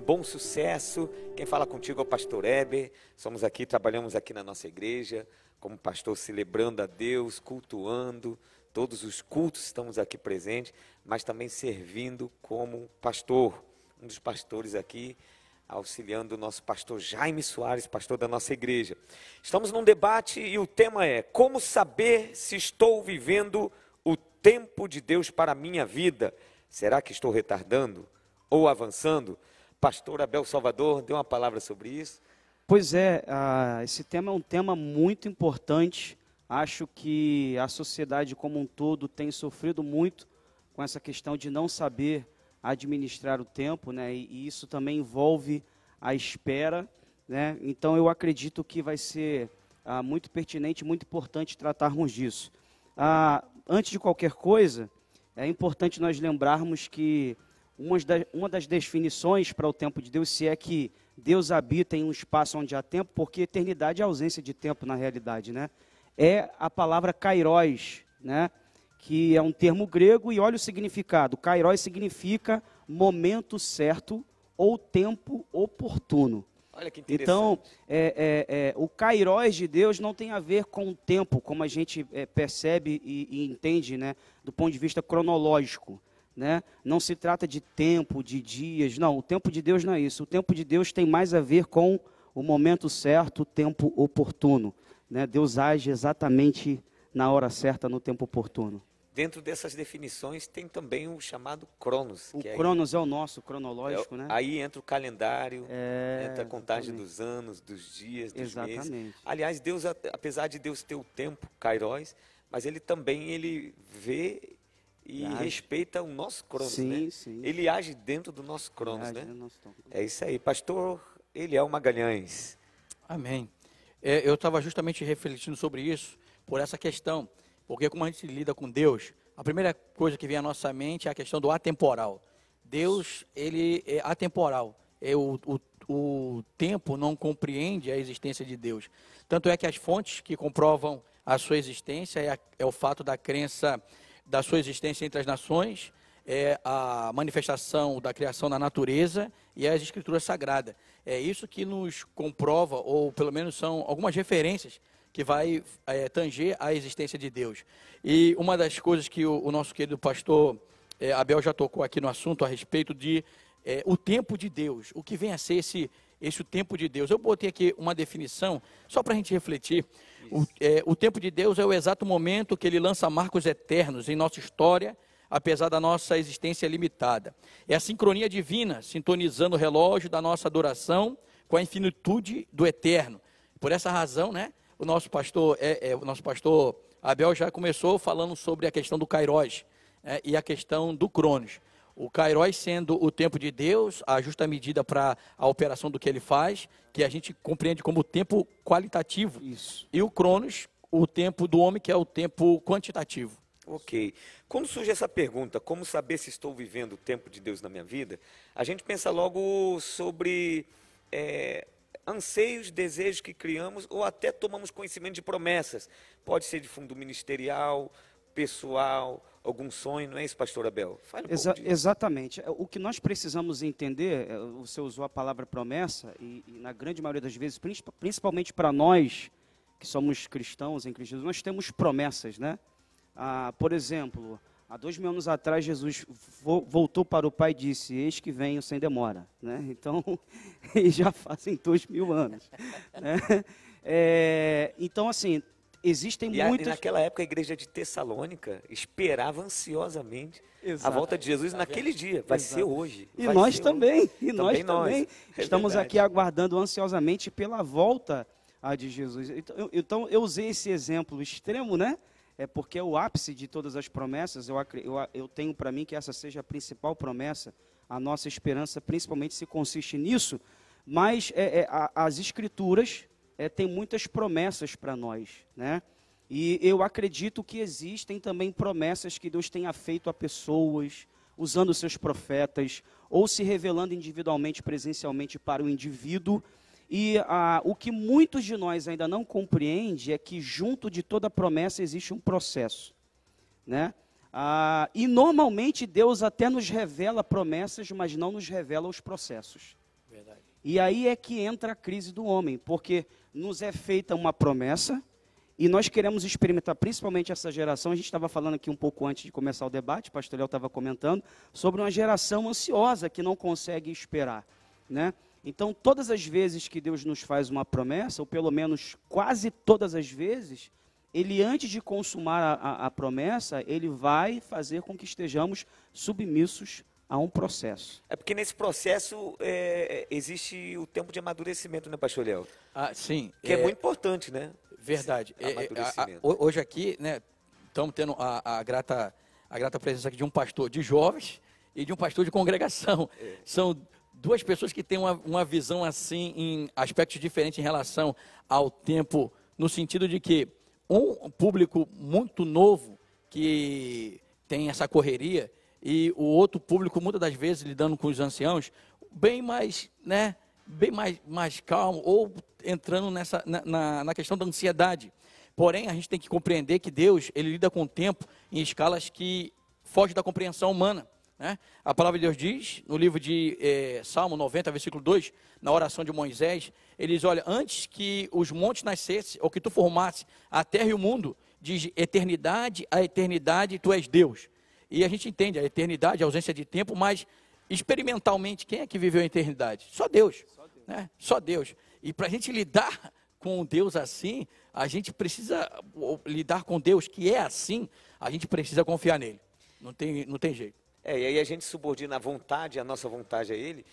bom sucesso. Quem fala contigo é o pastor Eber. Somos aqui, trabalhamos aqui na nossa igreja, como pastor, celebrando a Deus, cultuando. Todos os cultos estamos aqui presentes, mas também servindo como pastor. Um dos pastores aqui, auxiliando o nosso pastor Jaime Soares, pastor da nossa igreja. Estamos num debate e o tema é: Como saber se estou vivendo o tempo de Deus para a minha vida? Será que estou retardando ou avançando? Pastor Abel Salvador deu uma palavra sobre isso. Pois é, uh, esse tema é um tema muito importante. Acho que a sociedade como um todo tem sofrido muito com essa questão de não saber administrar o tempo, né? E, e isso também envolve a espera, né? Então eu acredito que vai ser uh, muito pertinente, muito importante tratarmos disso. Uh, antes de qualquer coisa, é importante nós lembrarmos que uma das, definições para o tempo de Deus, se é que Deus habita em um espaço onde há tempo, porque eternidade é ausência de tempo na realidade, né? É a palavra kairos, né? Que é um termo grego e olha o significado. Kairos significa momento certo ou tempo oportuno. Olha que interessante. Então, é, é, é, o kairos de Deus não tem a ver com o tempo, como a gente é, percebe e, e entende, né? Do ponto de vista cronológico. Né? Não se trata de tempo, de dias, não. O tempo de Deus não é isso. O tempo de Deus tem mais a ver com o momento certo, o tempo oportuno. Né? Deus age exatamente na hora certa, no tempo oportuno. Dentro dessas definições tem também o chamado Cronos. O Cronos é o nosso cronológico, é, né? Aí entra o calendário, é, entra a contagem exatamente. dos anos, dos dias, dos exatamente. meses. Aliás, Deus, apesar de Deus ter o tempo, Kairos, mas ele também ele vê e age. respeita o nosso cronos, sim, né? Sim. Ele age dentro do nosso cronos, né? É isso aí, pastor Eliel Magalhães. Amém. É, eu estava justamente refletindo sobre isso, por essa questão, porque como a gente lida com Deus, a primeira coisa que vem à nossa mente é a questão do atemporal. Deus, ele é atemporal. É o, o, o tempo não compreende a existência de Deus. Tanto é que as fontes que comprovam a sua existência é, a, é o fato da crença da sua existência entre as nações, é a manifestação da criação da natureza e as escrituras sagradas. É isso que nos comprova, ou pelo menos são algumas referências que vai é, tanger a existência de Deus. E uma das coisas que o, o nosso querido pastor é, Abel já tocou aqui no assunto a respeito de é, o tempo de Deus, o que vem a ser esse, esse o tempo de Deus. Eu botei aqui uma definição, só para a gente refletir. O, é, o tempo de Deus é o exato momento que ele lança marcos eternos em nossa história, apesar da nossa existência limitada. É a sincronia divina, sintonizando o relógio da nossa adoração com a infinitude do eterno. Por essa razão, né, o nosso pastor, é, é o nosso pastor Abel já começou falando sobre a questão do Kairos é, e a questão do Cronos. O Kairos sendo o tempo de Deus, a justa medida para a operação do que ele faz, que a gente compreende como tempo qualitativo. Isso. E o Cronos, o tempo do homem, que é o tempo quantitativo. Ok. Quando surge essa pergunta, como saber se estou vivendo o tempo de Deus na minha vida, a gente pensa logo sobre é, anseios, desejos que criamos ou até tomamos conhecimento de promessas. Pode ser de fundo ministerial, pessoal, algum sonho, não é isso, pastor Abel? Fale um Exa exatamente. O que nós precisamos entender, é, você usou a palavra promessa, e, e na grande maioria das vezes, principalmente para nós que somos cristãos em Cristo, nós temos promessas, né? Ah, por exemplo, há dois mil anos atrás, Jesus voltou para o Pai e disse: Eis que venho sem demora. Né? Então, já fazem dois mil anos. né? é, então, assim, existem e muitas. E naquela época a igreja de Tessalônica esperava ansiosamente Exato. a volta de Jesus tá naquele dia. Vai Exato. ser hoje. E nós também. Hoje. E nós também, também. É estamos verdade. aqui aguardando ansiosamente pela volta de Jesus. Então então, eu usei esse exemplo extremo, né? É porque é o ápice de todas as promessas. Eu, eu, eu tenho para mim que essa seja a principal promessa. A nossa esperança, principalmente, se consiste nisso. Mas é, é, a, as escrituras é, tem muitas promessas para nós, né? E eu acredito que existem também promessas que Deus tenha feito a pessoas, usando seus profetas, ou se revelando individualmente, presencialmente para o indivíduo. E ah, o que muitos de nós ainda não compreende é que junto de toda promessa existe um processo, né? Ah, e normalmente Deus até nos revela promessas, mas não nos revela os processos. E aí é que entra a crise do homem, porque nos é feita uma promessa e nós queremos experimentar, principalmente essa geração. A gente estava falando aqui um pouco antes de começar o debate, o pastor Léo estava comentando, sobre uma geração ansiosa que não consegue esperar. Né? Então, todas as vezes que Deus nos faz uma promessa, ou pelo menos quase todas as vezes, ele, antes de consumar a, a, a promessa, ele vai fazer com que estejamos submissos a um processo. É porque nesse processo é, existe o tempo de amadurecimento, né, pastor Léo? Ah, sim. Que é, é muito importante, né? Verdade. É, é a, hoje aqui, né, estamos tendo a, a, grata, a grata presença aqui de um pastor de jovens e de um pastor de congregação. É. São duas pessoas que têm uma, uma visão assim em aspectos diferentes em relação ao tempo, no sentido de que um público muito novo que tem essa correria e o outro público, muitas das vezes, lidando com os anciãos, bem mais, né, bem mais, mais calmo, ou entrando nessa, na, na questão da ansiedade. Porém, a gente tem que compreender que Deus, ele lida com o tempo em escalas que fogem da compreensão humana. Né? A palavra de Deus diz, no livro de eh, Salmo 90, versículo 2, na oração de Moisés, ele diz, olha, antes que os montes nascessem, ou que tu formasse a terra e o mundo, diz eternidade a eternidade, tu és Deus. E a gente entende a eternidade, a ausência de tempo, mas experimentalmente, quem é que viveu a eternidade? Só Deus. Só Deus. Né? Só Deus. E para a gente lidar com Deus assim, a gente precisa lidar com Deus que é assim, a gente precisa confiar nele. Não tem, não tem jeito. É, e aí a gente subordina a vontade, a nossa vontade a ele,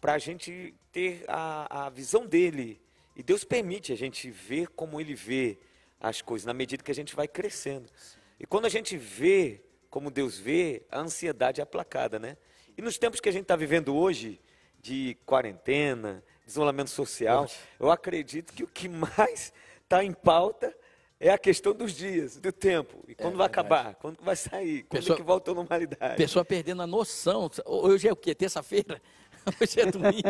para a gente ter a, a visão dele. E Deus permite a gente ver como ele vê as coisas, na medida que a gente vai crescendo. E quando a gente vê como Deus vê, a ansiedade é aplacada, né? E nos tempos que a gente está vivendo hoje, de quarentena, isolamento social, eu acredito que o que mais está em pauta é a questão dos dias, do tempo. E quando é, vai acabar? Quando vai sair? Quando pessoa, é que volta à normalidade? Pessoa perdendo a noção. Hoje é o quê? Terça-feira? Hoje é domingo.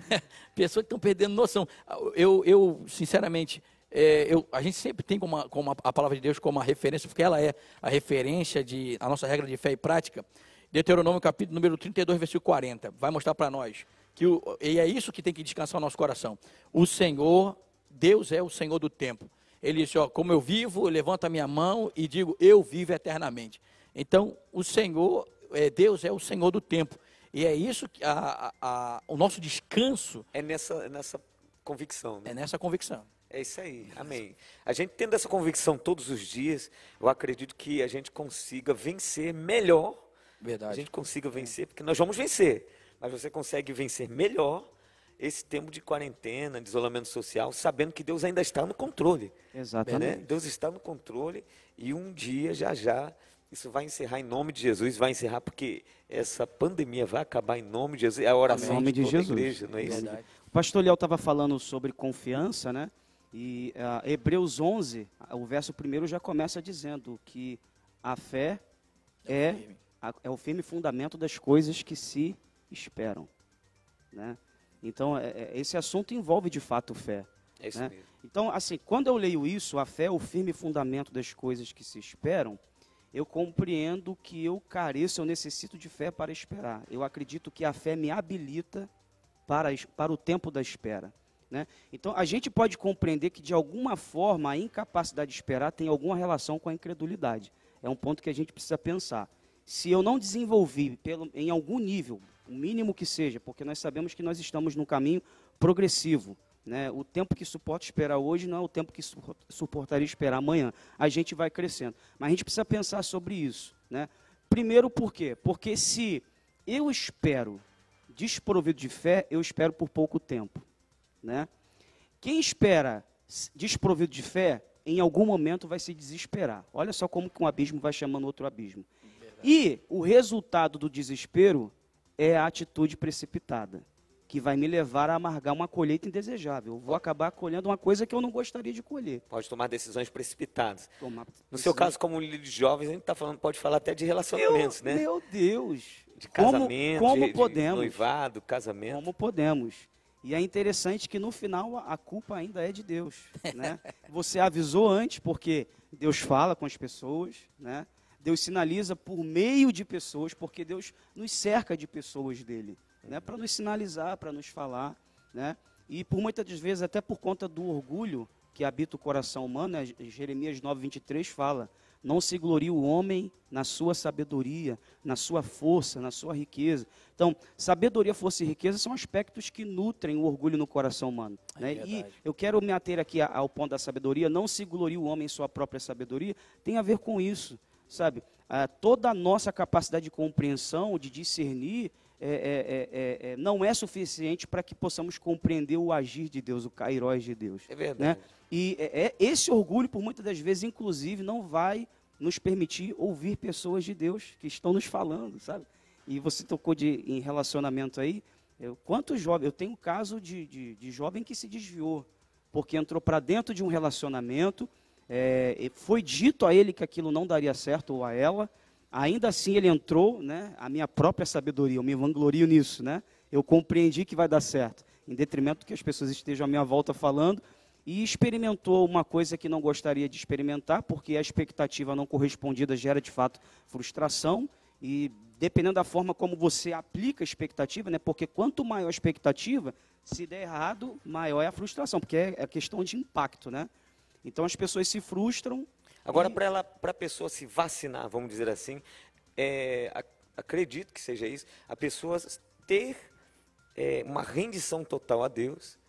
Pessoas que estão perdendo noção. Eu, eu sinceramente, é, eu, a gente sempre tem como, a, como a, palavra de Deus como uma referência, porque ela é a referência de a nossa regra de fé e prática. Deuteronômio capítulo número 32, versículo 40, vai mostrar para nós que o, e é isso que tem que descansar o nosso coração. O Senhor, Deus é o Senhor do tempo. Ele disse, ó, como eu vivo, eu levanto a minha mão e digo, eu vivo eternamente. Então, o Senhor, é, Deus é o Senhor do tempo. E é isso que a, a, o nosso descanso é nessa, nessa convicção. Né? É nessa convicção. É isso aí, amém. A gente tendo essa convicção todos os dias, eu acredito que a gente consiga vencer melhor. Verdade. A gente consiga vencer, porque nós vamos vencer, mas você consegue vencer melhor esse tempo de quarentena, de isolamento social, sabendo que Deus ainda está no controle. Exatamente. Né? Deus está no controle e um dia, já já, isso vai encerrar em nome de Jesus, vai encerrar porque essa pandemia vai acabar em nome de Jesus. É a oração em nome de, de Jesus. igreja, não é isso? Verdade. O pastor Léo estava falando sobre confiança, né? E uh, Hebreus 11, o verso primeiro já começa dizendo que a fé é, a, é o firme fundamento das coisas que se esperam. Né? Então, é, é, esse assunto envolve de fato fé. É isso né? mesmo. Então, assim, quando eu leio isso, a fé é o firme fundamento das coisas que se esperam, eu compreendo que eu careço, eu necessito de fé para esperar. Eu acredito que a fé me habilita para, para o tempo da espera. Né? Então, a gente pode compreender que, de alguma forma, a incapacidade de esperar tem alguma relação com a incredulidade. É um ponto que a gente precisa pensar. Se eu não desenvolvi pelo, em algum nível, o mínimo que seja, porque nós sabemos que nós estamos num caminho progressivo. Né? O tempo que suporta esperar hoje não é o tempo que suportaria esperar amanhã. A gente vai crescendo. Mas a gente precisa pensar sobre isso. Né? Primeiro, por quê? Porque se eu espero desprovido de fé, eu espero por pouco tempo. Né? Quem espera desprovido de fé, em algum momento vai se desesperar. Olha só como que um abismo vai chamando outro abismo. Verdade. E o resultado do desespero é a atitude precipitada, que vai me levar a amargar uma colheita indesejável. Eu vou acabar colhendo uma coisa que eu não gostaria de colher. Pode tomar decisões precipitadas. Tomar no seu caso, como líder de jovens, a gente está falando, pode falar até de relacionamentos, meu, né? Meu Deus! De casamento, como, como de, podemos, de noivado, casamento. Como podemos. E é interessante que no final a culpa ainda é de Deus. Né? Você avisou antes, porque Deus fala com as pessoas, né? Deus sinaliza por meio de pessoas, porque Deus nos cerca de pessoas dele. né, para nos sinalizar, para nos falar, né? E por muitas das vezes, até por conta do orgulho que habita o coração humano, né, Jeremias 9:23 fala: não se glorie o homem na sua sabedoria, na sua força, na sua riqueza. Então, sabedoria, força e riqueza são aspectos que nutrem o orgulho no coração humano. É né? E eu quero me ater aqui ao ponto da sabedoria. Não se glorie o homem em sua própria sabedoria. Tem a ver com isso, sabe? Ah, toda a nossa capacidade de compreensão, de discernir, é, é, é, é, é não é suficiente para que possamos compreender o agir de Deus, o cairós de Deus. É verdade. Né? E é, é, esse orgulho, por muitas das vezes, inclusive, não vai nos permitir ouvir pessoas de Deus que estão nos falando, sabe? E você tocou de, em relacionamento aí. Eu, quantos jovens? Eu tenho um caso de, de, de jovem que se desviou, porque entrou para dentro de um relacionamento, é, foi dito a ele que aquilo não daria certo ou a ela, ainda assim ele entrou, né? A minha própria sabedoria, eu me vanglorio nisso, né? Eu compreendi que vai dar certo, em detrimento que as pessoas estejam à minha volta falando, e experimentou uma coisa que não gostaria de experimentar, porque a expectativa não correspondida gera de fato frustração e dependendo da forma como você aplica a expectativa, né? Porque quanto maior a expectativa, se der errado, maior é a frustração, porque é, é questão de impacto, né? Então as pessoas se frustram. Agora, e... para ela, para a pessoa se vacinar, vamos dizer assim, é, acredito que seja isso, a pessoa ter é, uma rendição total a Deus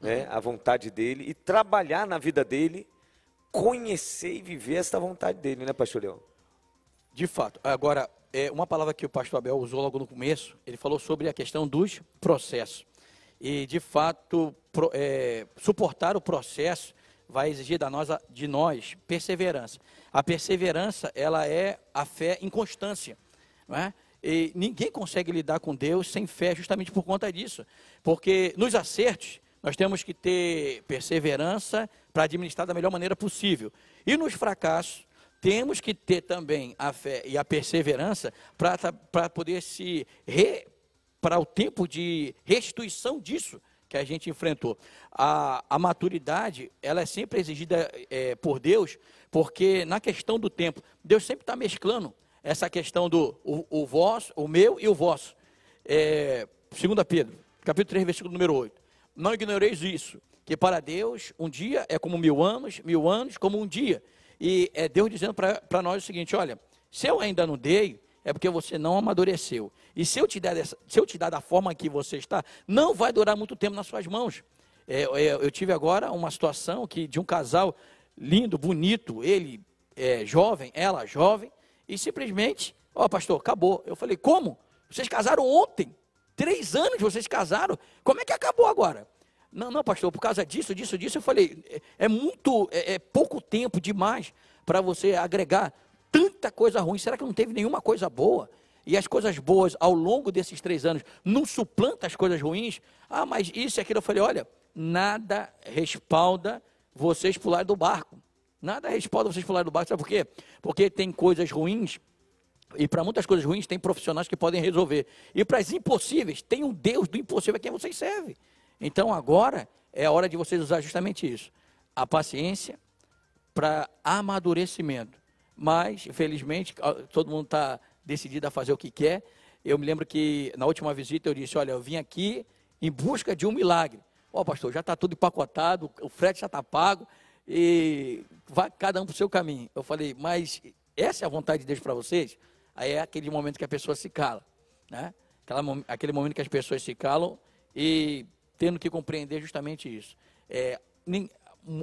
né, a vontade dele e trabalhar na vida dele, conhecer e viver essa vontade dele, né, pastor Leão? De fato. Agora, é, uma palavra que o pastor Abel usou logo no começo, ele falou sobre a questão dos processos. E, de fato, pro, é, suportar o processo vai exigir da nós, de nós perseverança. A perseverança, ela é a fé em constância. Não é? E ninguém consegue lidar com Deus sem fé, justamente por conta disso. Porque nos acertos, nós temos que ter perseverança para administrar da melhor maneira possível. E nos fracassos, temos que ter também a fé e a perseverança para poder se re, para o tempo de restituição disso que a gente enfrentou. A, a maturidade, ela é sempre exigida é, por Deus, porque na questão do tempo, Deus sempre está mesclando essa questão do o, o vosso, o meu e o vosso. É, 2 Pedro, capítulo 3, versículo número 8. Não ignoreis isso, que para Deus um dia é como mil anos, mil anos como um dia. E é Deus dizendo para nós o seguinte: olha, se eu ainda não dei, é porque você não amadureceu. E se eu te der, dessa, se eu te dar da forma que você está, não vai durar muito tempo nas suas mãos. É, é, eu tive agora uma situação que de um casal lindo, bonito, ele é, jovem, ela jovem, e simplesmente, ó oh, pastor, acabou. Eu falei, como? Vocês casaram ontem. Três anos vocês casaram, como é que acabou agora? Não, não, pastor, por causa disso, disso, disso, eu falei, é, é muito, é, é pouco tempo demais para você agregar tanta coisa ruim. Será que não teve nenhuma coisa boa? E as coisas boas ao longo desses três anos não suplantam as coisas ruins? Ah, mas isso e aquilo. Eu falei, olha, nada respalda vocês pular do barco. Nada respalda vocês pular do barco. Sabe por quê? Porque tem coisas ruins e para muitas coisas ruins, tem profissionais que podem resolver. E para as impossíveis, tem um Deus do impossível a quem vocês servem. Então agora é a hora de vocês usar justamente isso: a paciência para amadurecimento. Mas, infelizmente, todo mundo está decidido a fazer o que quer. Eu me lembro que na última visita eu disse: Olha, eu vim aqui em busca de um milagre. Ó, oh, pastor, já está tudo empacotado, o frete já está pago e vai cada um para o seu caminho. Eu falei, mas essa é a vontade de Deus para vocês? Aí é aquele momento que a pessoa se cala, né? Aquela, aquele momento que as pessoas se calam e tendo que compreender justamente isso. É,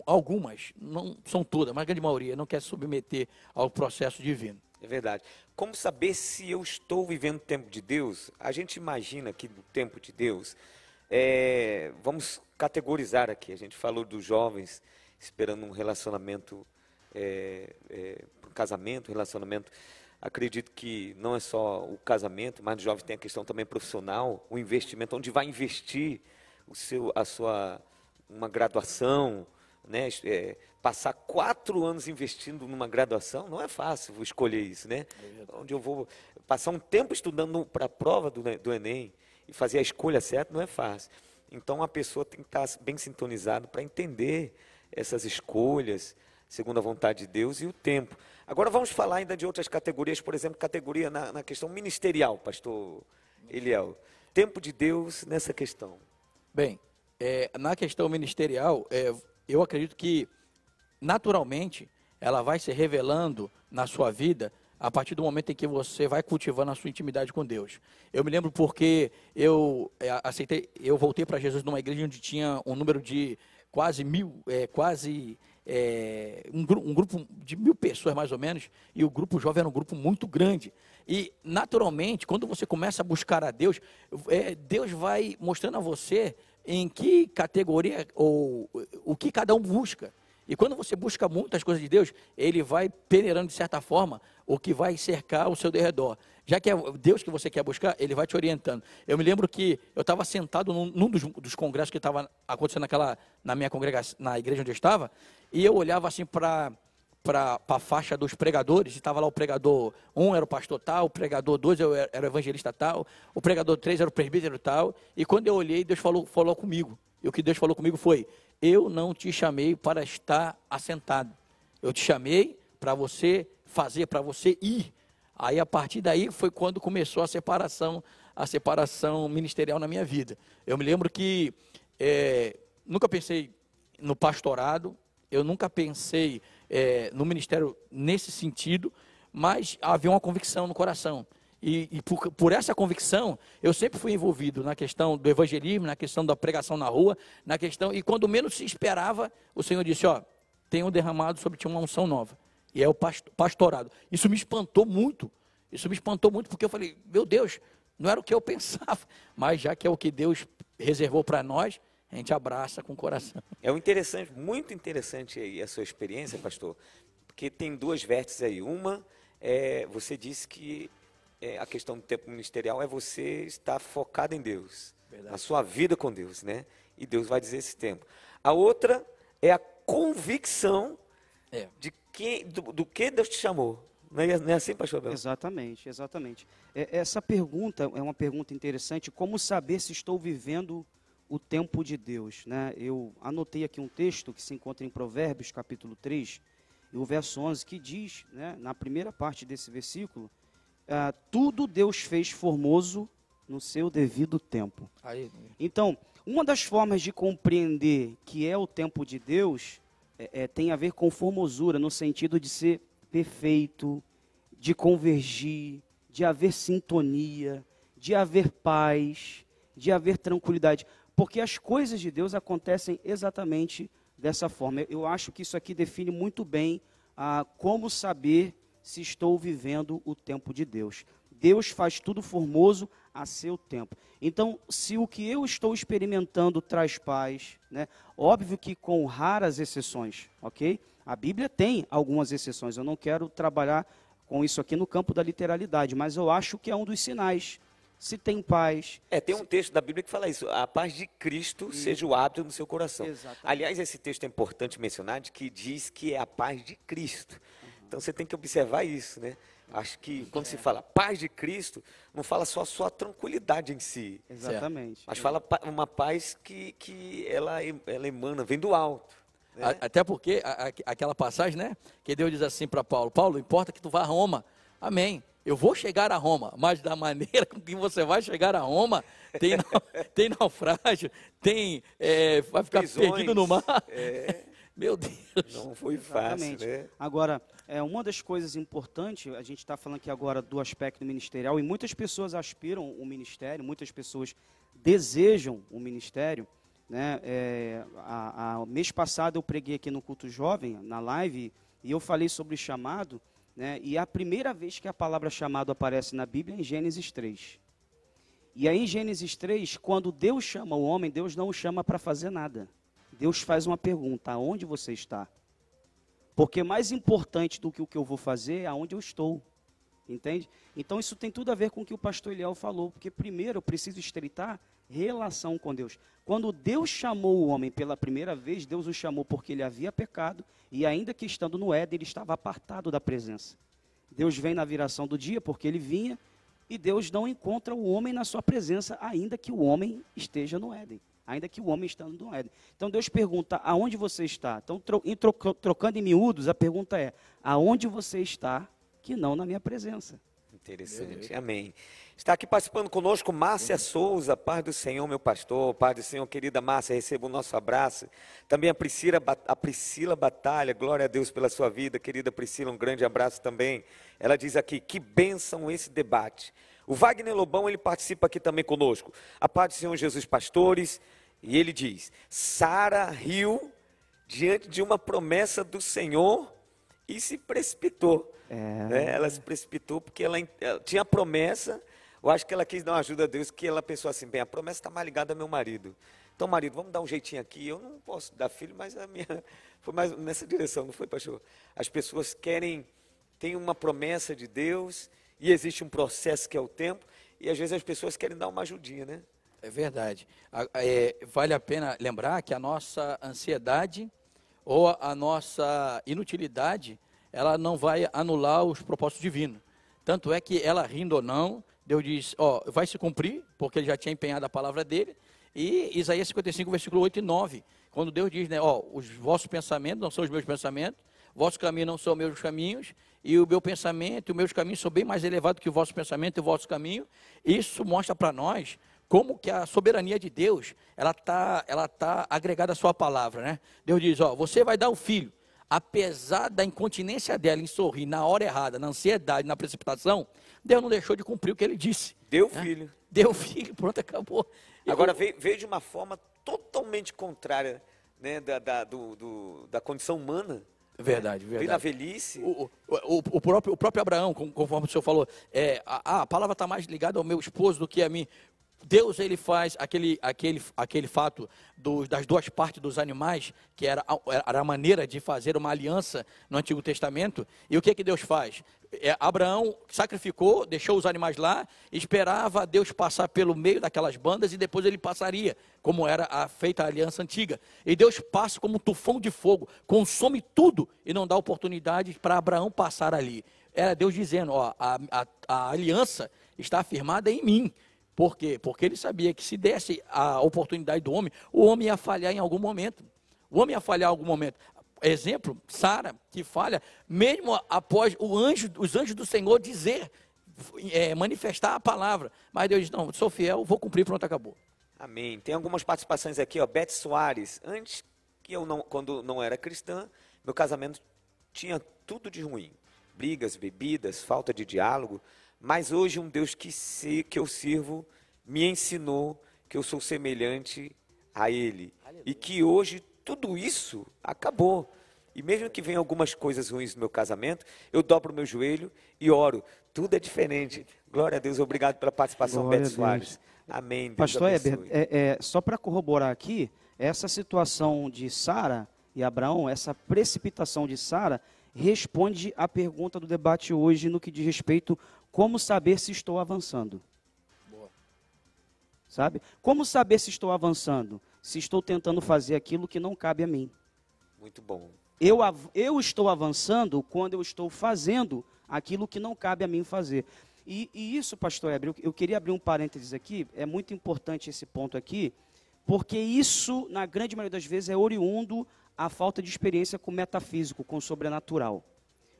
algumas, não são todas, mas a grande maioria não quer submeter ao processo divino. É verdade. Como saber se eu estou vivendo o tempo de Deus? A gente imagina que no tempo de Deus, é, vamos categorizar aqui. A gente falou dos jovens esperando um relacionamento, é, é, um casamento, relacionamento Acredito que não é só o casamento, mas os jovens tem a questão também profissional, o investimento, onde vai investir o seu, a sua uma graduação, né? É, passar quatro anos investindo numa graduação não é fácil escolher isso, né? É onde eu vou passar um tempo estudando para a prova do, do Enem e fazer a escolha certa não é fácil. Então a pessoa tem que estar bem sintonizado para entender essas escolhas segundo a vontade de Deus e o tempo. Agora vamos falar ainda de outras categorias, por exemplo, categoria na, na questão ministerial, pastor Eliel. tempo de Deus nessa questão? Bem, é, na questão ministerial, é, eu acredito que naturalmente ela vai se revelando na sua vida a partir do momento em que você vai cultivando a sua intimidade com Deus. Eu me lembro porque eu é, aceitei, eu voltei para Jesus numa igreja onde tinha um número de quase mil, é, quase é, um, um, grupo de mil pessoas mais ou menos, e o grupo jovem era um grupo muito grande. E naturalmente, quando você começa a buscar a Deus, é, Deus vai mostrando a você em que categoria ou o que cada um busca. E quando você busca muitas coisas de Deus, Ele vai peneirando de certa forma o que vai cercar o seu derredor. Já que é Deus que você quer buscar, Ele vai te orientando. Eu me lembro que eu estava sentado num, num dos, dos, congressos que estava acontecendo naquela, na minha congregação, na igreja onde eu estava, e eu olhava assim para para a faixa dos pregadores, e estava lá o pregador, um era o pastor tal, o pregador dois era o evangelista tal, o pregador três era o presbítero tal, e quando eu olhei, Deus falou, falou comigo, e o que Deus falou comigo foi, eu não te chamei para estar assentado, eu te chamei para você fazer, para você ir, aí a partir daí foi quando começou a separação, a separação ministerial na minha vida, eu me lembro que é, nunca pensei no pastorado, eu nunca pensei é, no ministério nesse sentido, mas havia uma convicção no coração. E, e por, por, essa convicção, eu sempre fui envolvido na questão do evangelismo, na questão da pregação na rua, na questão. E quando menos se esperava, o Senhor disse: Ó, tenho derramado sobre ti uma unção nova. E é o pastorado. Isso me espantou muito. Isso me espantou muito, porque eu falei: Meu Deus, não era o que eu pensava. Mas já que é o que Deus reservou para nós, a gente abraça com o coração. É um interessante, muito interessante aí a sua experiência, pastor, porque tem duas vértices aí. Uma, é, você disse que é, a questão do tempo ministerial é você estar focado em Deus, Verdade. a sua vida com Deus, né? E Deus vai dizer esse tempo. A outra é a convicção é. de que, do, do, que Deus te chamou. Não é, não é assim, pastor Bel? Exatamente, exatamente. É, essa pergunta é uma pergunta interessante. Como saber se estou vivendo o tempo de Deus. Né? Eu anotei aqui um texto que se encontra em Provérbios, capítulo 3, e o verso 11, que diz, né, na primeira parte desse versículo, ah, tudo Deus fez formoso no seu devido tempo. Aí. Então, uma das formas de compreender que é o tempo de Deus é, é, tem a ver com formosura, no sentido de ser perfeito, de convergir, de haver sintonia, de haver paz, de haver tranquilidade porque as coisas de Deus acontecem exatamente dessa forma. Eu acho que isso aqui define muito bem ah, como saber se estou vivendo o tempo de Deus. Deus faz tudo formoso a seu tempo. Então, se o que eu estou experimentando traz paz, né? Óbvio que com raras exceções, ok? A Bíblia tem algumas exceções. Eu não quero trabalhar com isso aqui no campo da literalidade, mas eu acho que é um dos sinais se tem paz. É, tem um texto da Bíblia que fala isso. A paz de Cristo e... seja o hábito no seu coração. Exatamente. Aliás, esse texto é importante mencionar, de que diz que é a paz de Cristo. Uhum. Então você tem que observar isso, né? Acho que quando é. se fala paz de Cristo, não fala só a sua tranquilidade em si. Exatamente. Mas fala uma paz que, que ela, ela emana, vem do alto. Né? Até porque a, a, aquela passagem, né? Que Deus diz assim para Paulo: Paulo, importa que tu vá a Roma. Amém eu vou chegar a Roma, mas da maneira com que você vai chegar a Roma, tem, tem naufrágio, tem, é, vai ficar Prisões, perdido no mar. É, Meu Deus. Não foi fácil, né? Agora, é, uma das coisas importantes, a gente está falando aqui agora do aspecto ministerial, e muitas pessoas aspiram o ministério, muitas pessoas desejam o ministério. Né? É, a, a, mês passado eu preguei aqui no culto jovem, na live, e eu falei sobre chamado, né? E a primeira vez que a palavra chamado aparece na Bíblia é em Gênesis 3. E aí em Gênesis 3, quando Deus chama o homem, Deus não o chama para fazer nada. Deus faz uma pergunta: aonde você está? Porque mais importante do que o que eu vou fazer é aonde eu estou. Entende? Então isso tem tudo a ver com o que o pastor Eliel falou, porque primeiro eu preciso estreitar relação com Deus. Quando Deus chamou o homem pela primeira vez, Deus o chamou porque ele havia pecado e ainda que estando no Éden, ele estava apartado da presença. Deus vem na viração do dia porque ele vinha e Deus não encontra o homem na sua presença, ainda que o homem esteja no Éden. Ainda que o homem estando no Éden. Então Deus pergunta: aonde você está? Então, trocando em miúdos, a pergunta é: aonde você está que não na minha presença? Interessante, amém. Está aqui participando conosco Márcia Souza, Paz do Senhor, meu pastor, Paz do Senhor, querida Márcia, receba o nosso abraço. Também a Priscila, a Priscila Batalha, glória a Deus pela sua vida, querida Priscila, um grande abraço também. Ela diz aqui, que bênção esse debate. O Wagner Lobão, ele participa aqui também conosco. A Paz do Senhor Jesus Pastores, e ele diz, Sara riu diante de uma promessa do Senhor e se precipitou. É. Né? Ela se precipitou porque ela, ela, tinha a promessa. Eu acho que ela quis dar uma ajuda a Deus, que ela pensou assim: bem, a promessa está mais ligada ao meu marido. Então, marido, vamos dar um jeitinho aqui. Eu não posso dar filho, mas a minha. Foi mais nessa direção, não foi, pastor? As pessoas querem. Tem uma promessa de Deus e existe um processo que é o tempo. E às vezes as pessoas querem dar uma ajudinha, né? É verdade. É, vale a pena lembrar que a nossa ansiedade ou a nossa inutilidade, ela não vai anular os propósitos divinos. Tanto é que ela rindo ou não, Deus diz, ó, vai se cumprir, porque ele já tinha empenhado a palavra dele. E Isaías 55, versículo 8 e 9, quando Deus diz, né, ó, os vossos pensamentos não são os meus pensamentos, vossos caminhos não são meus caminhos, e o meu pensamento e os meus caminhos são bem mais elevados que o vosso pensamento e o vosso caminho. Isso mostra para nós como que a soberania de Deus, ela está ela tá agregada à sua palavra, né? Deus diz, ó, você vai dar o filho, apesar da incontinência dela em sorrir na hora errada, na ansiedade, na precipitação, Deus não deixou de cumprir o que ele disse. Deu né? filho. Deu filho, pronto, acabou. Agora veio, veio, de uma forma totalmente contrária né, da, da, do, do, da condição humana. Verdade, verdade. Veio na velhice. O, o, o, próprio, o próprio Abraão, conforme o senhor falou, é, a, a palavra está mais ligada ao meu esposo do que a mim. Deus ele faz aquele, aquele, aquele fato do, das duas partes dos animais, que era, era a maneira de fazer uma aliança no Antigo Testamento. E o que, que Deus faz? É, Abraão sacrificou, deixou os animais lá, esperava Deus passar pelo meio daquelas bandas e depois ele passaria, como era a, feita a aliança antiga. E Deus passa como um tufão de fogo, consome tudo e não dá oportunidade para Abraão passar ali. Era Deus dizendo: ó, a, a, a aliança está afirmada em mim. Por quê? Porque ele sabia que se desse a oportunidade do homem, o homem ia falhar em algum momento. O homem ia falhar em algum momento. Exemplo, Sara, que falha, mesmo após anjo, os anjos do Senhor dizer, é, manifestar a palavra. Mas Deus diz, não, sou fiel, vou cumprir, pronto, acabou. Amém. Tem algumas participações aqui, ó. Beth Soares, antes que eu não, quando não era cristã, meu casamento tinha tudo de ruim. Brigas, bebidas, falta de diálogo. Mas hoje um Deus que, se, que eu sirvo me ensinou que eu sou semelhante a Ele. Aleluia. E que hoje tudo isso acabou. E mesmo que venham algumas coisas ruins no meu casamento, eu dobro o meu joelho e oro. Tudo é diferente. Glória a Deus, obrigado pela participação, Glória Beto Soares. Amém. Deus Pastor Heber, é, é, só para corroborar aqui, essa situação de Sara e Abraão, essa precipitação de Sara, responde à pergunta do debate hoje no que diz respeito como saber se estou avançando. Boa. Sabe? Como saber se estou avançando? Se estou tentando fazer aquilo que não cabe a mim. Muito bom. Eu, eu estou avançando quando eu estou fazendo aquilo que não cabe a mim fazer. E, e isso, pastor Heber, eu, eu queria abrir um parênteses aqui, é muito importante esse ponto aqui, porque isso, na grande maioria das vezes, é oriundo à falta de experiência com metafísico, com sobrenatural.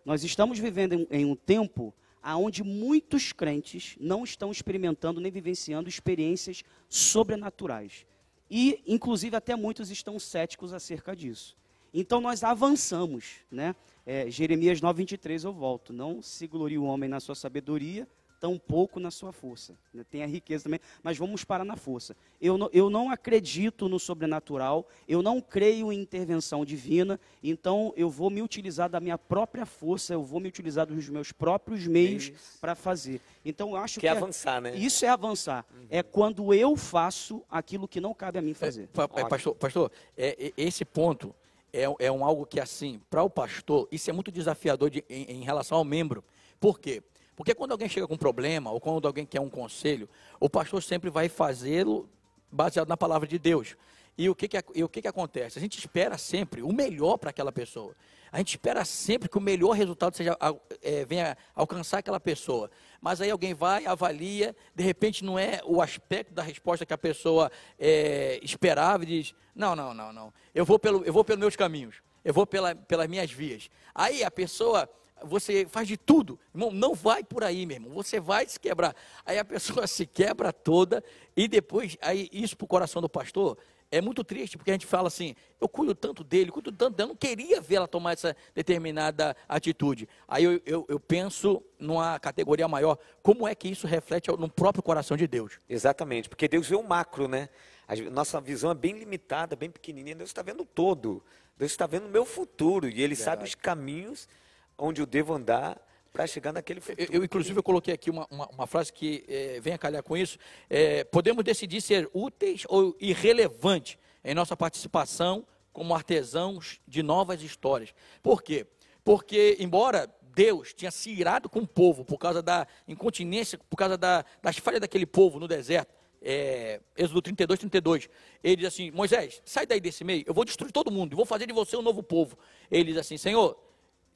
Nós estamos vivendo em, em um tempo aonde muitos crentes não estão experimentando nem vivenciando experiências sobrenaturais. E, inclusive, até muitos estão céticos acerca disso. Então, nós avançamos. Né? É, Jeremias 9, 23, eu volto. Não se glorie o homem na sua sabedoria, tão pouco na sua força. Né? Tem a riqueza também, mas vamos parar na força. Eu não, eu não acredito no sobrenatural, eu não creio em intervenção divina, então eu vou me utilizar da minha própria força, eu vou me utilizar dos meus próprios meios para fazer. Então eu acho que, que é avançar, né? Isso é avançar. Uhum. É quando eu faço aquilo que não cabe a mim fazer. É, é, pastor, pastor é, esse ponto é, é um algo que assim, para o pastor, isso é muito desafiador de, em, em relação ao membro. Por quê? Porque quando alguém chega com um problema, ou quando alguém quer um conselho, o pastor sempre vai fazê-lo baseado na palavra de Deus. E o que, que, e o que, que acontece? A gente espera sempre o melhor para aquela pessoa. A gente espera sempre que o melhor resultado seja, é, venha alcançar aquela pessoa. Mas aí alguém vai, avalia, de repente não é o aspecto da resposta que a pessoa é, esperava e diz: não, não, não, não. Eu vou, pelo, eu vou pelos meus caminhos, eu vou pela, pelas minhas vias. Aí a pessoa você faz de tudo. Irmão, não vai por aí, meu irmão. Você vai se quebrar. Aí a pessoa se quebra toda e depois, aí isso para o coração do pastor é muito triste, porque a gente fala assim, eu cuido tanto dele, cuido tanto dela, eu não queria ver ela tomar essa determinada atitude. Aí eu, eu, eu, penso numa categoria maior, como é que isso reflete no próprio coração de Deus? Exatamente, porque Deus vê o macro, né? A nossa visão é bem limitada, bem pequenininha, Deus está vendo o todo. Deus está vendo o meu futuro, e Ele Verdade. sabe os caminhos onde eu devo andar para chegar naquele futuro. Eu, inclusive, eu coloquei aqui uma, uma, uma frase que é, vem a calhar com isso. É, podemos decidir ser úteis ou irrelevantes em nossa participação como artesãos de novas histórias. Por quê? Porque, embora Deus tinha se irado com o povo por causa da incontinência, por causa da, das falhas daquele povo no deserto, é, Êxodo 32, 32. Ele diz assim: Moisés, sai daí desse meio, eu vou destruir todo mundo, e vou fazer de você um novo povo. Ele diz assim: Senhor,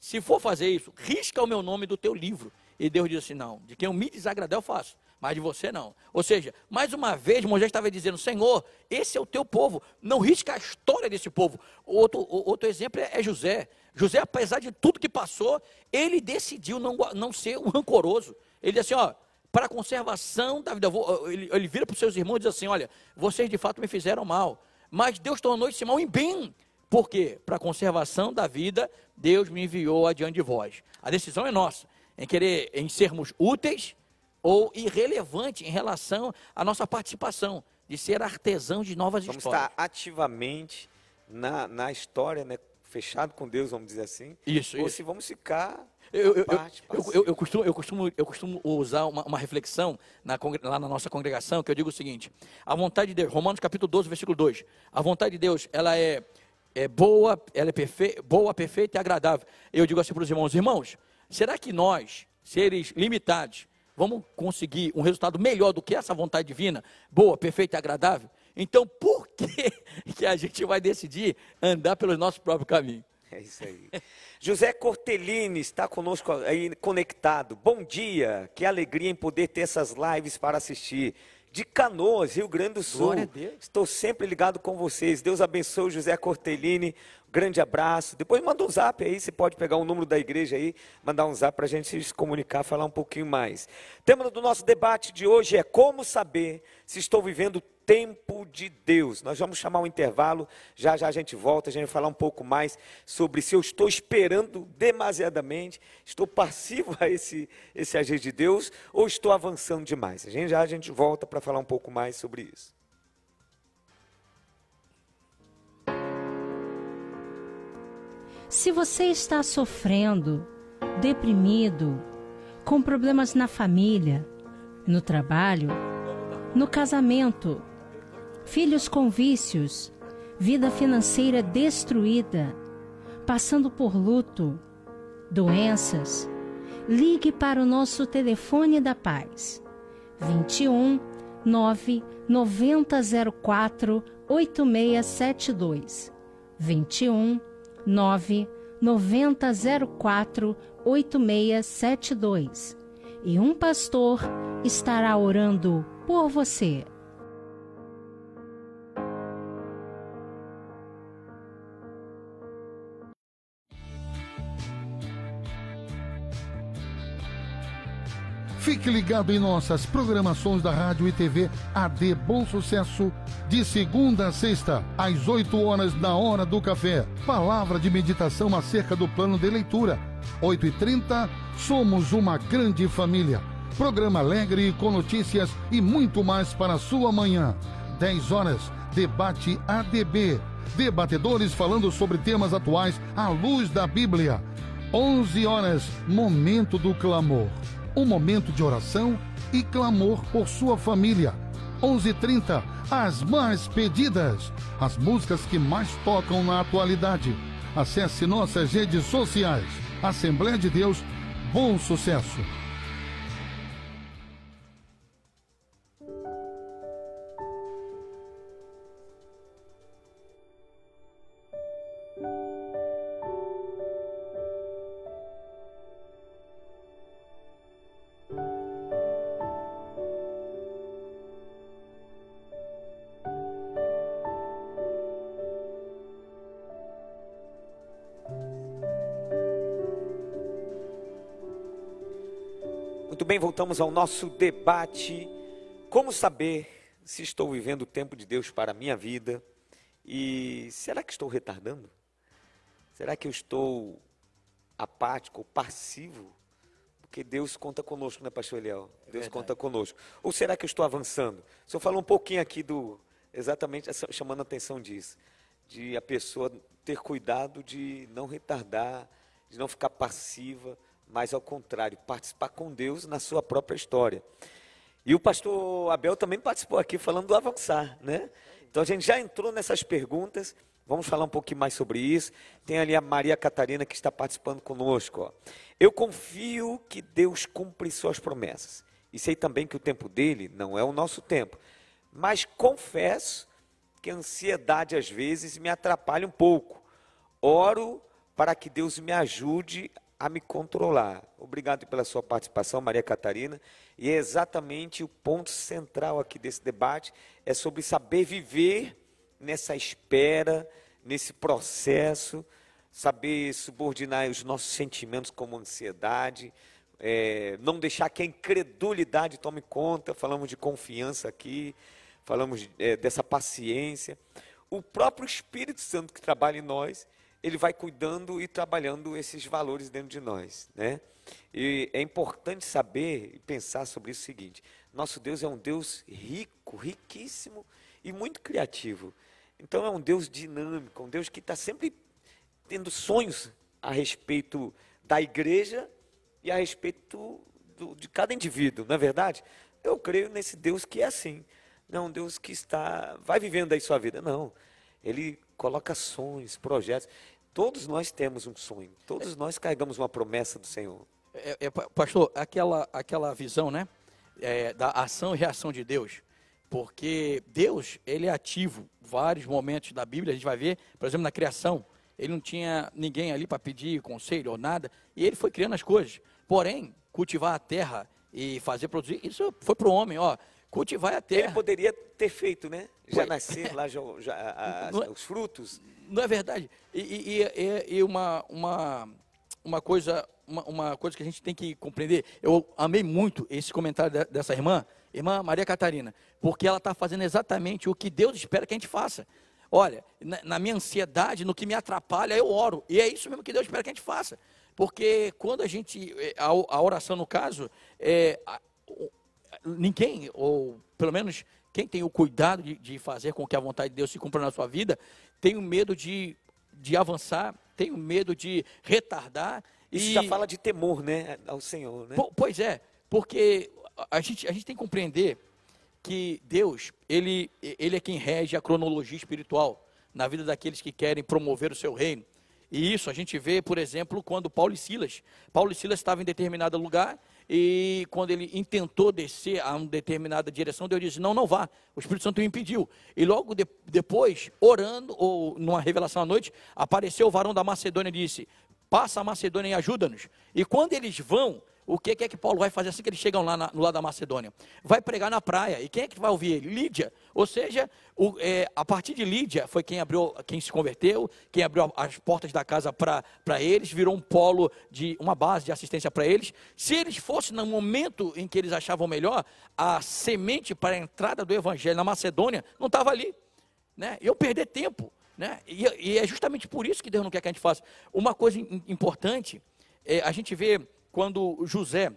se for fazer isso, risca o meu nome do teu livro. E Deus diz assim: não, de quem eu me desagradar eu faço, mas de você não. Ou seja, mais uma vez Moisés estava dizendo: Senhor, esse é o teu povo, não risca a história desse povo. Outro, outro exemplo é José. José, apesar de tudo que passou, ele decidiu não, não ser um rancoroso. Ele diz assim: ó, para a conservação da vida, ele, ele vira para os seus irmãos e diz assim: olha, vocês de fato me fizeram mal, mas Deus tornou esse mal em bem por quê? Para a conservação da vida, Deus me enviou adiante de vós. A decisão é nossa, em querer, em sermos úteis ou irrelevantes em relação à nossa participação, de ser artesão de novas vamos histórias. Vamos estar ativamente na, na história, né, fechado com Deus, vamos dizer assim. Isso, ou isso. se vamos ficar eu, eu, eu, eu, costumo, eu, costumo, eu costumo usar uma, uma reflexão na, lá na nossa congregação, que eu digo o seguinte, a vontade de Deus, Romanos capítulo 12, versículo 2, a vontade de Deus, ela é é boa, ela é perfe boa, perfeita e agradável. Eu digo assim para os irmãos, irmãos, será que nós, seres limitados, vamos conseguir um resultado melhor do que essa vontade divina, boa, perfeita e agradável? Então, por que, que a gente vai decidir andar pelo nosso próprio caminho? É isso aí. José Cortellini está conosco aí conectado. Bom dia, que alegria em poder ter essas lives para assistir de Canoas, Rio Grande do Sul. Estou sempre ligado com vocês. Deus abençoe o José Cortellini. Grande abraço. Depois manda um zap aí, você pode pegar o número da igreja aí, mandar um zap para a gente se comunicar, falar um pouquinho mais. O tema do nosso debate de hoje é como saber se estou vivendo tempo de Deus. Nós vamos chamar um intervalo, já já a gente volta, a gente vai falar um pouco mais sobre se eu estou esperando demasiadamente, estou passivo a esse, esse agir de Deus ou estou avançando demais. A gente já a gente volta para falar um pouco mais sobre isso. Se você está sofrendo, deprimido, com problemas na família, no trabalho, no casamento, filhos com vícios, vida financeira destruída, passando por luto, doenças, ligue para o nosso telefone da paz. 21 9 9004 8672 21 9 9004 8672 e um pastor estará orando por você. Fique ligado em nossas programações da Rádio e TV AD Bom Sucesso, de segunda a sexta, às 8 horas na hora do café. Palavra de meditação acerca do plano de leitura. 8 e 30 somos uma grande família. Programa alegre com notícias e muito mais para a sua manhã. 10 horas, debate ADB. Debatedores falando sobre temas atuais à luz da Bíblia. 11 horas, momento do clamor um momento de oração e clamor por sua família. 11:30 As mais pedidas, as músicas que mais tocam na atualidade. Acesse nossas redes sociais. Assembleia de Deus, bom sucesso. Muito bem, voltamos ao nosso debate. Como saber se estou vivendo o tempo de Deus para a minha vida? E será que estou retardando? Será que eu estou apático, passivo? Porque Deus conta conosco, né, pastor Eliel? É Deus conta conosco. Ou será que eu estou avançando? O senhor falou um pouquinho aqui do, exatamente chamando a atenção disso, de a pessoa ter cuidado de não retardar, de não ficar passiva, mas ao contrário, participar com Deus na sua própria história. E o pastor Abel também participou aqui falando do avançar, né? Então a gente já entrou nessas perguntas, vamos falar um pouquinho mais sobre isso. Tem ali a Maria Catarina que está participando conosco. Ó. Eu confio que Deus cumpre suas promessas. E sei também que o tempo dele não é o nosso tempo. Mas confesso que a ansiedade às vezes me atrapalha um pouco. Oro para que Deus me ajude a me controlar. Obrigado pela sua participação, Maria Catarina. E é exatamente o ponto central aqui desse debate é sobre saber viver nessa espera, nesse processo, saber subordinar os nossos sentimentos como ansiedade, é, não deixar que a incredulidade tome conta. Falamos de confiança aqui, falamos é, dessa paciência. O próprio Espírito Santo que trabalha em nós ele vai cuidando e trabalhando esses valores dentro de nós, né? E é importante saber e pensar sobre isso o seguinte: nosso Deus é um Deus rico, riquíssimo e muito criativo. Então é um Deus dinâmico, um Deus que está sempre tendo sonhos a respeito da igreja e a respeito do, de cada indivíduo, não é verdade? Eu creio nesse Deus que é assim, não um Deus que está, vai vivendo aí sua vida, não. Ele coloca sonhos, projetos. Todos nós temos um sonho, todos nós carregamos uma promessa do Senhor. É, é, pastor, aquela, aquela visão, né, é, da ação e reação de Deus, porque Deus, ele é ativo, vários momentos da Bíblia, a gente vai ver, por exemplo, na criação, ele não tinha ninguém ali para pedir conselho ou nada, e ele foi criando as coisas. Porém, cultivar a terra e fazer produzir, isso foi para o homem, ó, cultivar a terra. Ele poderia ter feito, né? Já nascer lá já, já a, a, os frutos. Não é verdade. E, e, e, uma, uma, uma, coisa, uma, uma, coisa que a gente tem que compreender. Eu amei muito esse comentário dessa irmã, irmã Maria Catarina, porque ela está fazendo exatamente o que Deus espera que a gente faça. Olha, na, na, minha ansiedade, no que me atrapalha, eu oro. E é isso mesmo que Deus espera que a gente faça. Porque quando a gente, eh, a, a oração no caso, é, ninguém, ou pelo menos quem tem o cuidado de, de, fazer com que a vontade de Deus se cumpra na sua vida, tem o medo de, de avançar, tem o medo de retardar. Isso e... já fala de temor, né, ao Senhor, né? pois é, porque a gente, a gente tem que compreender que Deus, ele, ele é quem rege a cronologia espiritual na vida daqueles que querem promover o seu reino. E isso a gente vê, por exemplo, quando Paulo e Silas. Paulo e Silas estavam em determinado lugar e quando ele intentou descer a uma determinada direção, Deus disse: Não, não vá. O Espírito Santo o impediu. E logo de, depois, orando, ou numa revelação à noite, apareceu o varão da Macedônia e disse: Passa a Macedônia e ajuda-nos. E quando eles vão, o que é que Paulo vai fazer assim que eles chegam lá na, no lado da Macedônia? Vai pregar na praia. E quem é que vai ouvir ele? Lídia. Ou seja, o, é, a partir de Lídia foi quem abriu, quem se converteu, quem abriu as portas da casa para eles, virou um polo de uma base de assistência para eles. Se eles fossem no momento em que eles achavam melhor, a semente para a entrada do evangelho na Macedônia não estava ali. Né? Eu perder tempo. Né? E, e, é justamente por isso que Deus não quer que a gente faça. Uma coisa importante, é, a gente vê quando José,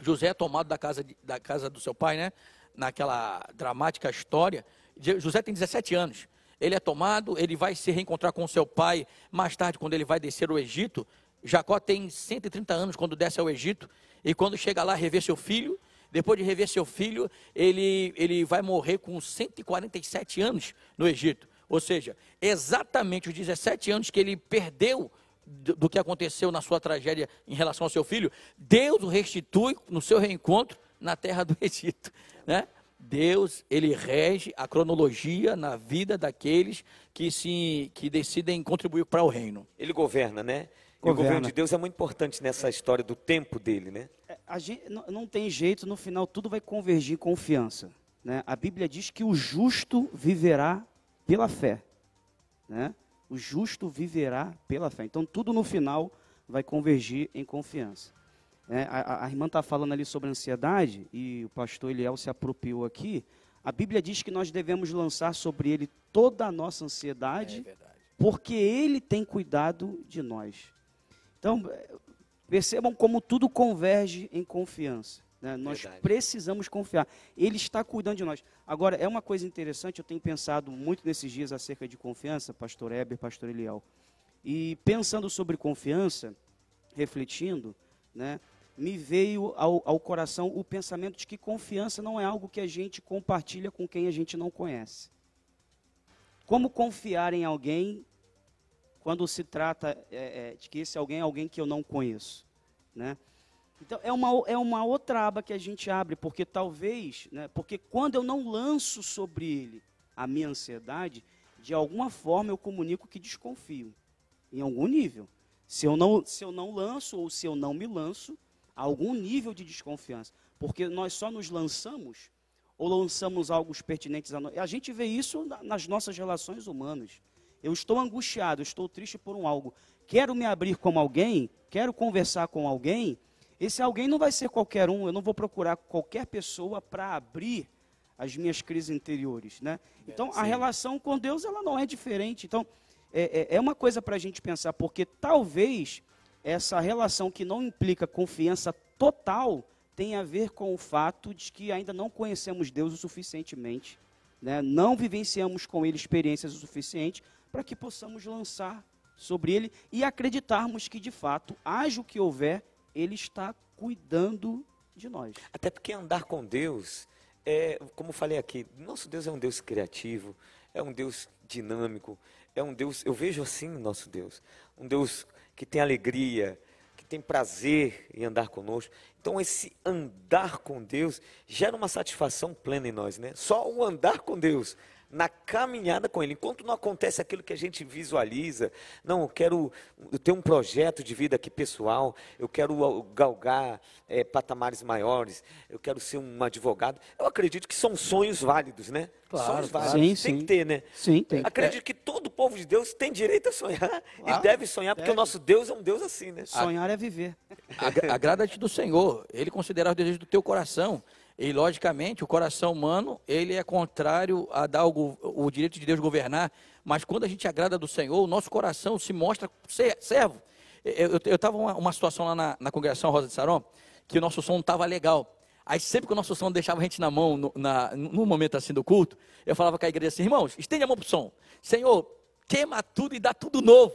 José é tomado da casa, da casa do seu pai, né? Naquela dramática história. José tem 17 anos. Ele é tomado, ele vai se reencontrar com seu pai mais tarde, quando ele vai descer o Egito. Jacó tem 130 anos quando desce ao Egito. E quando chega lá, rever seu filho. Depois de rever seu filho, ele, ele vai morrer com 147 anos no Egito. Ou seja, exatamente os 17 anos que ele perdeu do que aconteceu na sua tragédia em relação ao seu filho, Deus o restitui no seu reencontro na terra do Egito, né? Deus, ele rege a cronologia na vida daqueles que se que decidem contribuir para o reino. Ele governa, né? Governa. o governo de Deus é muito importante nessa história do tempo dele, né? É, a gente, não, não tem jeito, no final tudo vai convergir em confiança. Né? A Bíblia diz que o justo viverá pela fé. Né? O justo viverá pela fé. Então, tudo no final vai convergir em confiança. É, a, a, irmã está falando ali sobre ansiedade, e o pastor Eliel se apropriou aqui. A Bíblia diz que nós devemos lançar sobre ele toda a nossa ansiedade, é porque ele tem cuidado de nós. Então, percebam como tudo converge em confiança. Né? Nós precisamos confiar. Ele está cuidando de nós. Agora, é uma coisa interessante, eu tenho pensado muito nesses dias acerca de confiança, pastor Heber, pastor Eliel. E pensando sobre confiança, refletindo, né, me veio ao, ao coração o pensamento de que confiança não é algo que a gente compartilha com quem a gente não conhece. Como confiar em alguém quando se trata é, é, de que esse alguém é alguém que eu não conheço, né? Então, é uma, é uma outra aba que a gente abre, porque talvez, né, porque quando eu não lanço sobre ele a minha ansiedade, de alguma forma eu comunico que desconfio, em algum nível. Se eu não, se eu não lanço ou se eu não me lanço, algum nível de desconfiança. Porque nós só nos lançamos ou lançamos algo pertinentes a nós. A gente vê isso nas nossas relações humanas. Eu estou angustiado, estou triste por um algo. Quero me abrir com alguém, quero conversar com alguém, esse alguém não vai ser qualquer um, eu não vou procurar qualquer pessoa para abrir as minhas crises interiores, né? Então, a relação com Deus, ela não é diferente. Então, é, é, é uma coisa para a gente pensar, porque talvez essa relação que não implica confiança total tenha a ver com o fato de que ainda não conhecemos Deus o suficientemente, né? não vivenciamos com Ele experiências o suficiente para que possamos lançar sobre Ele e acreditarmos que, de fato, haja o que houver, ele está cuidando de nós. Até porque andar com Deus é, como falei aqui, nosso Deus é um Deus criativo, é um Deus dinâmico, é um Deus, eu vejo assim nosso Deus, um Deus que tem alegria, que tem prazer em andar conosco. Então esse andar com Deus gera uma satisfação plena em nós, né? Só o andar com Deus na caminhada com Ele. Enquanto não acontece aquilo que a gente visualiza, não, eu quero ter um projeto de vida aqui pessoal, eu quero galgar é, patamares maiores, eu quero ser um advogado. Eu acredito que são sonhos válidos, né? Claro, sonhos válidos. Sim, tem sim. que ter, né? Sim, tem. Acredito que todo povo de Deus tem direito a sonhar claro, e deve sonhar, porque deve. o nosso Deus é um Deus assim, né? Sonhar é viver. Agrada-te do Senhor, Ele considera os desejos do teu coração. E, logicamente, o coração humano, ele é contrário a dar o, o, direito de Deus governar, mas quando a gente agrada do Senhor, o nosso coração se mostra servo. Eu estava uma, uma situação lá na, na congregação Rosa de Saron, que o nosso som não estava legal. Aí sempre que o nosso som deixava a gente na mão, no, na, momento assim do culto, eu falava com a igreja assim, irmãos, estende a mão para o som. Senhor, queima tudo e dá tudo novo.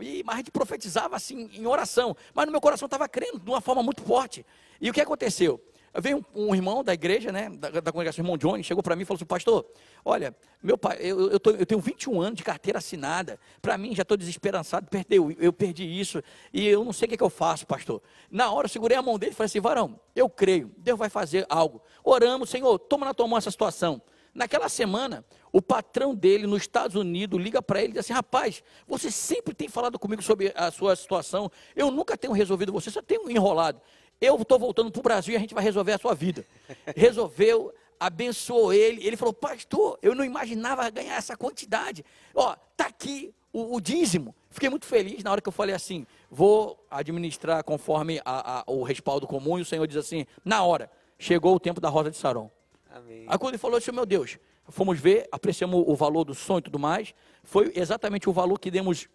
E, mas a gente profetizava assim em oração. Mas no meu coração estava crendo de uma forma muito forte. E o que aconteceu? Veio um, um, irmão da igreja, né, da, da congregação, irmão Johnny, chegou para mim e falou assim, pastor, olha, meu pai, eu, eu, tô, eu tenho 21 anos de carteira assinada, para mim já estou desesperançado, perdeu, eu perdi isso, e eu não sei o que, é que eu faço, pastor. Na hora eu segurei a mão dele e falei assim, varão, eu creio, Deus vai fazer algo. Oramos, Senhor, toma na tua mão essa situação. Naquela semana, o patrão dele nos Estados Unidos liga para ele e diz assim: Rapaz, você sempre tem falado comigo sobre a sua situação, eu nunca tenho resolvido você, só tenho enrolado eu estou voltando para o Brasil e a gente vai resolver a sua vida. Resolveu, abençoou ele. Ele falou, pastor, eu não imaginava ganhar essa quantidade. Ó, tá aqui o, o dízimo. Fiquei muito feliz na hora que eu falei assim, vou administrar conforme a, a, o respaldo comum. E o Senhor diz assim, na hora, chegou o tempo da rosa de Saron. Amém. Aí quando ele falou assim, meu Deus, fomos ver, apreciamos o valor do som e tudo mais. Foi exatamente o valor que demos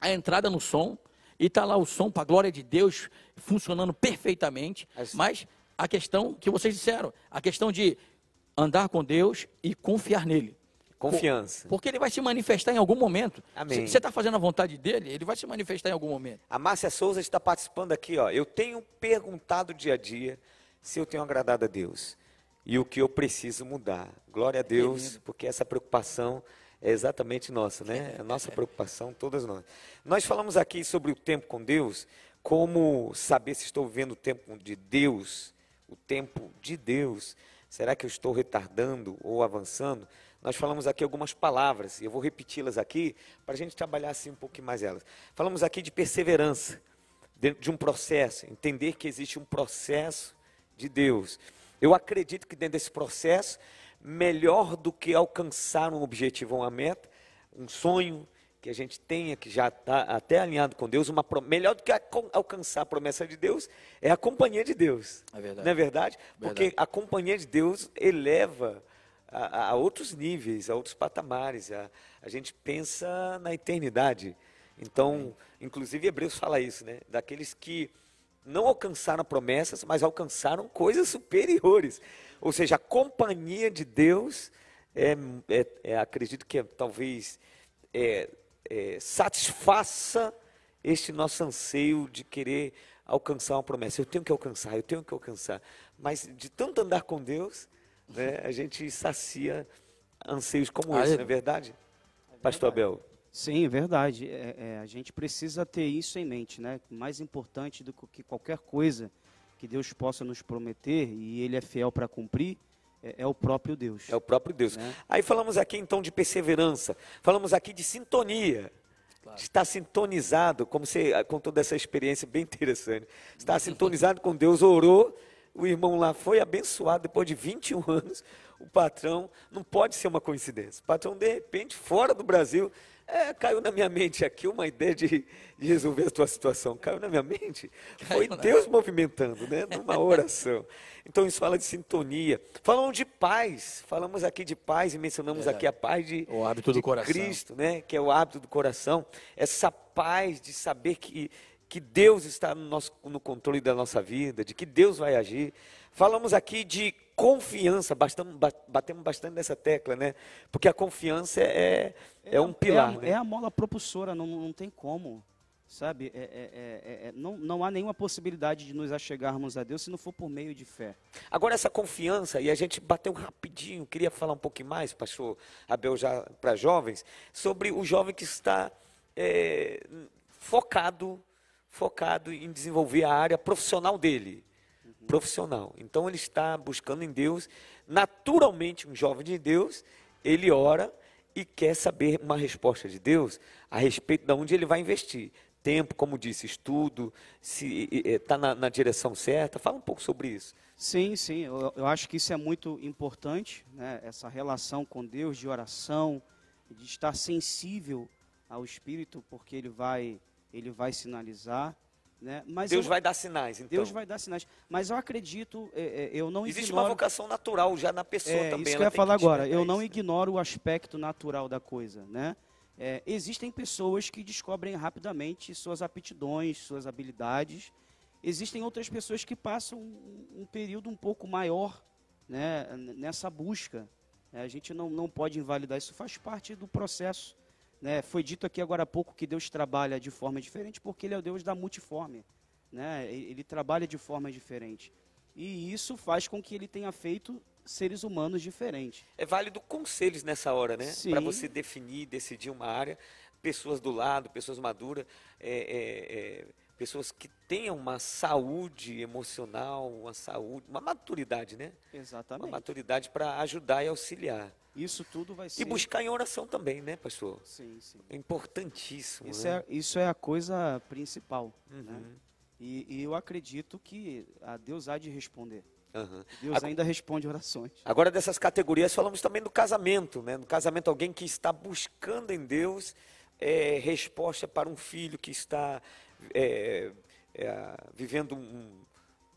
a entrada no som e está lá o som para a glória de Deus funcionando perfeitamente. Mas a questão que vocês disseram, a questão de andar com Deus e confiar nele. Confiança. porque ele vai se manifestar em algum momento. Amém. Se você está fazendo a vontade dele, ele vai se manifestar em algum momento. A Márcia Souza está participando aqui. Ó. Eu tenho perguntado dia a dia se eu tenho agradado a Deus e o que eu preciso mudar. Glória a Deus, porque essa preocupação é exatamente nossa, né? É a nossa preocupação, todas nós. Nós falamos aqui sobre o tempo com Deus, como saber se estou vivendo o tempo de Deus, o tempo de Deus. Será que eu estou retardando ou avançando? Nós falamos aqui algumas palavras, e eu vou repeti-las aqui para a gente trabalhar assim um pouquinho mais elas. Falamos aqui de perseverança, dentro de um processo, entender que existe um processo de Deus. Eu acredito que dentro desse processo melhor do que alcançar um objetivo uma meta, um sonho, que a gente tenha, que já está até alinhado com Deus, uma melhor do que alcançar a promessa de Deus, é a companhia de Deus. É verdade. Não é verdade? Porque verdade. a companhia de Deus eleva a, a, outros níveis, a outros patamares. A, a gente pensa na eternidade. Então, inclusive Hebreus fala isso, né? Daqueles que não alcançaram promessas, mas alcançaram coisas superiores. Ou seja, a companhia de Deus, é, é, é acredito que é, talvez é, é, satisfaça este nosso anseio de querer alcançar uma promessa. Eu tenho que alcançar, eu tenho que alcançar. Mas de tanto andar com Deus, né, a gente sacia anseios como ah, esse, é... não é verdade? Pastor Abel. Sim, é verdade. É, é, a gente precisa ter isso em mente, né? Mais importante do que qualquer coisa que Deus possa nos prometer e Ele é fiel para cumprir, é, é, o próprio Deus. É o próprio Deus. Né? Aí falamos aqui então de perseverança, falamos aqui de sintonia. Claro. Está sintonizado, como você contou dessa experiência bem interessante. Está sintonizado com Deus, orou, o irmão lá foi abençoado depois de 21 anos. O patrão, não pode ser uma coincidência. O patrão, de repente, fora do Brasil, é, caiu na minha mente aqui uma ideia de, de, resolver a tua situação. Caiu na minha mente. Foi Deus movimentando, né? Numa oração. Então isso fala de sintonia. Falamos de paz. Falamos aqui de paz e mencionamos aqui a paz de, o hábito do coração. Cristo, né? Que é o hábito do coração. Essa paz de saber que, que Deus está no, nosso, no controle da nossa vida, de que Deus vai agir. Falamos aqui de confiança, bastamos, batemos bastante nessa tecla, né? Porque a confiança é, é, é um pilar. É a, né? é a mola propulsora, não, não tem como. Sabe, é, é, é, não, não há nenhuma possibilidade de nos achegarmos a Deus se não for por meio de fé. Agora, essa confiança, e a gente bateu rapidinho, queria falar um pouquinho mais, pastor Abel, já para jovens, sobre o jovem que está focado, focado em desenvolver a área profissional dele profissional. Então ele está buscando em Deus, naturalmente um jovem de Deus, ele ora e quer saber uma resposta de Deus a respeito de onde ele vai investir. Tempo, como disse, estudo, se está na, na, direção certa. Fala um pouco sobre isso. Sim, sim. Eu, eu acho que isso é muito importante, né? essa relação com Deus de oração, de estar sensível ao Espírito, porque ele vai, ele vai sinalizar. Né? Mas Deus eu, vai dar sinais, então. Deus vai dar sinais. Mas eu acredito, é, é, eu não Existe ignoro... uma vocação natural já na pessoa é, também. Isso que eu ia falar agora. Eu não ignoro o aspecto natural da coisa, né? É, existem pessoas que descobrem rapidamente suas aptidões, suas habilidades. Existem outras pessoas que passam um, um período um pouco maior né, nessa busca. É, a gente não, não pode invalidar, isso faz parte do processo né? Foi dito aqui agora há pouco que Deus trabalha de forma diferente porque Ele é o Deus da multiforme. Né? Ele trabalha de forma diferente. E isso faz com que Ele tenha feito seres humanos diferentes. É válido conselhos nessa hora, né? Para você definir, decidir uma área. Pessoas do lado, pessoas maduras, é, é, é, pessoas que tenham uma saúde emocional, uma saúde, uma maturidade, né? Exatamente. Uma maturidade para ajudar e auxiliar. Isso tudo vai ser. E buscar em oração também, né, pastor? Sim, sim. É importantíssimo. Isso, né? é, isso é a coisa principal. Uhum. Né? E, e, eu acredito que a Deus há de responder. Uhum. Deus agora, ainda responde orações. Agora, dessas categorias, falamos também do casamento. Né? No casamento, alguém que está buscando em Deus é, resposta para um filho que está é, é, vivendo um,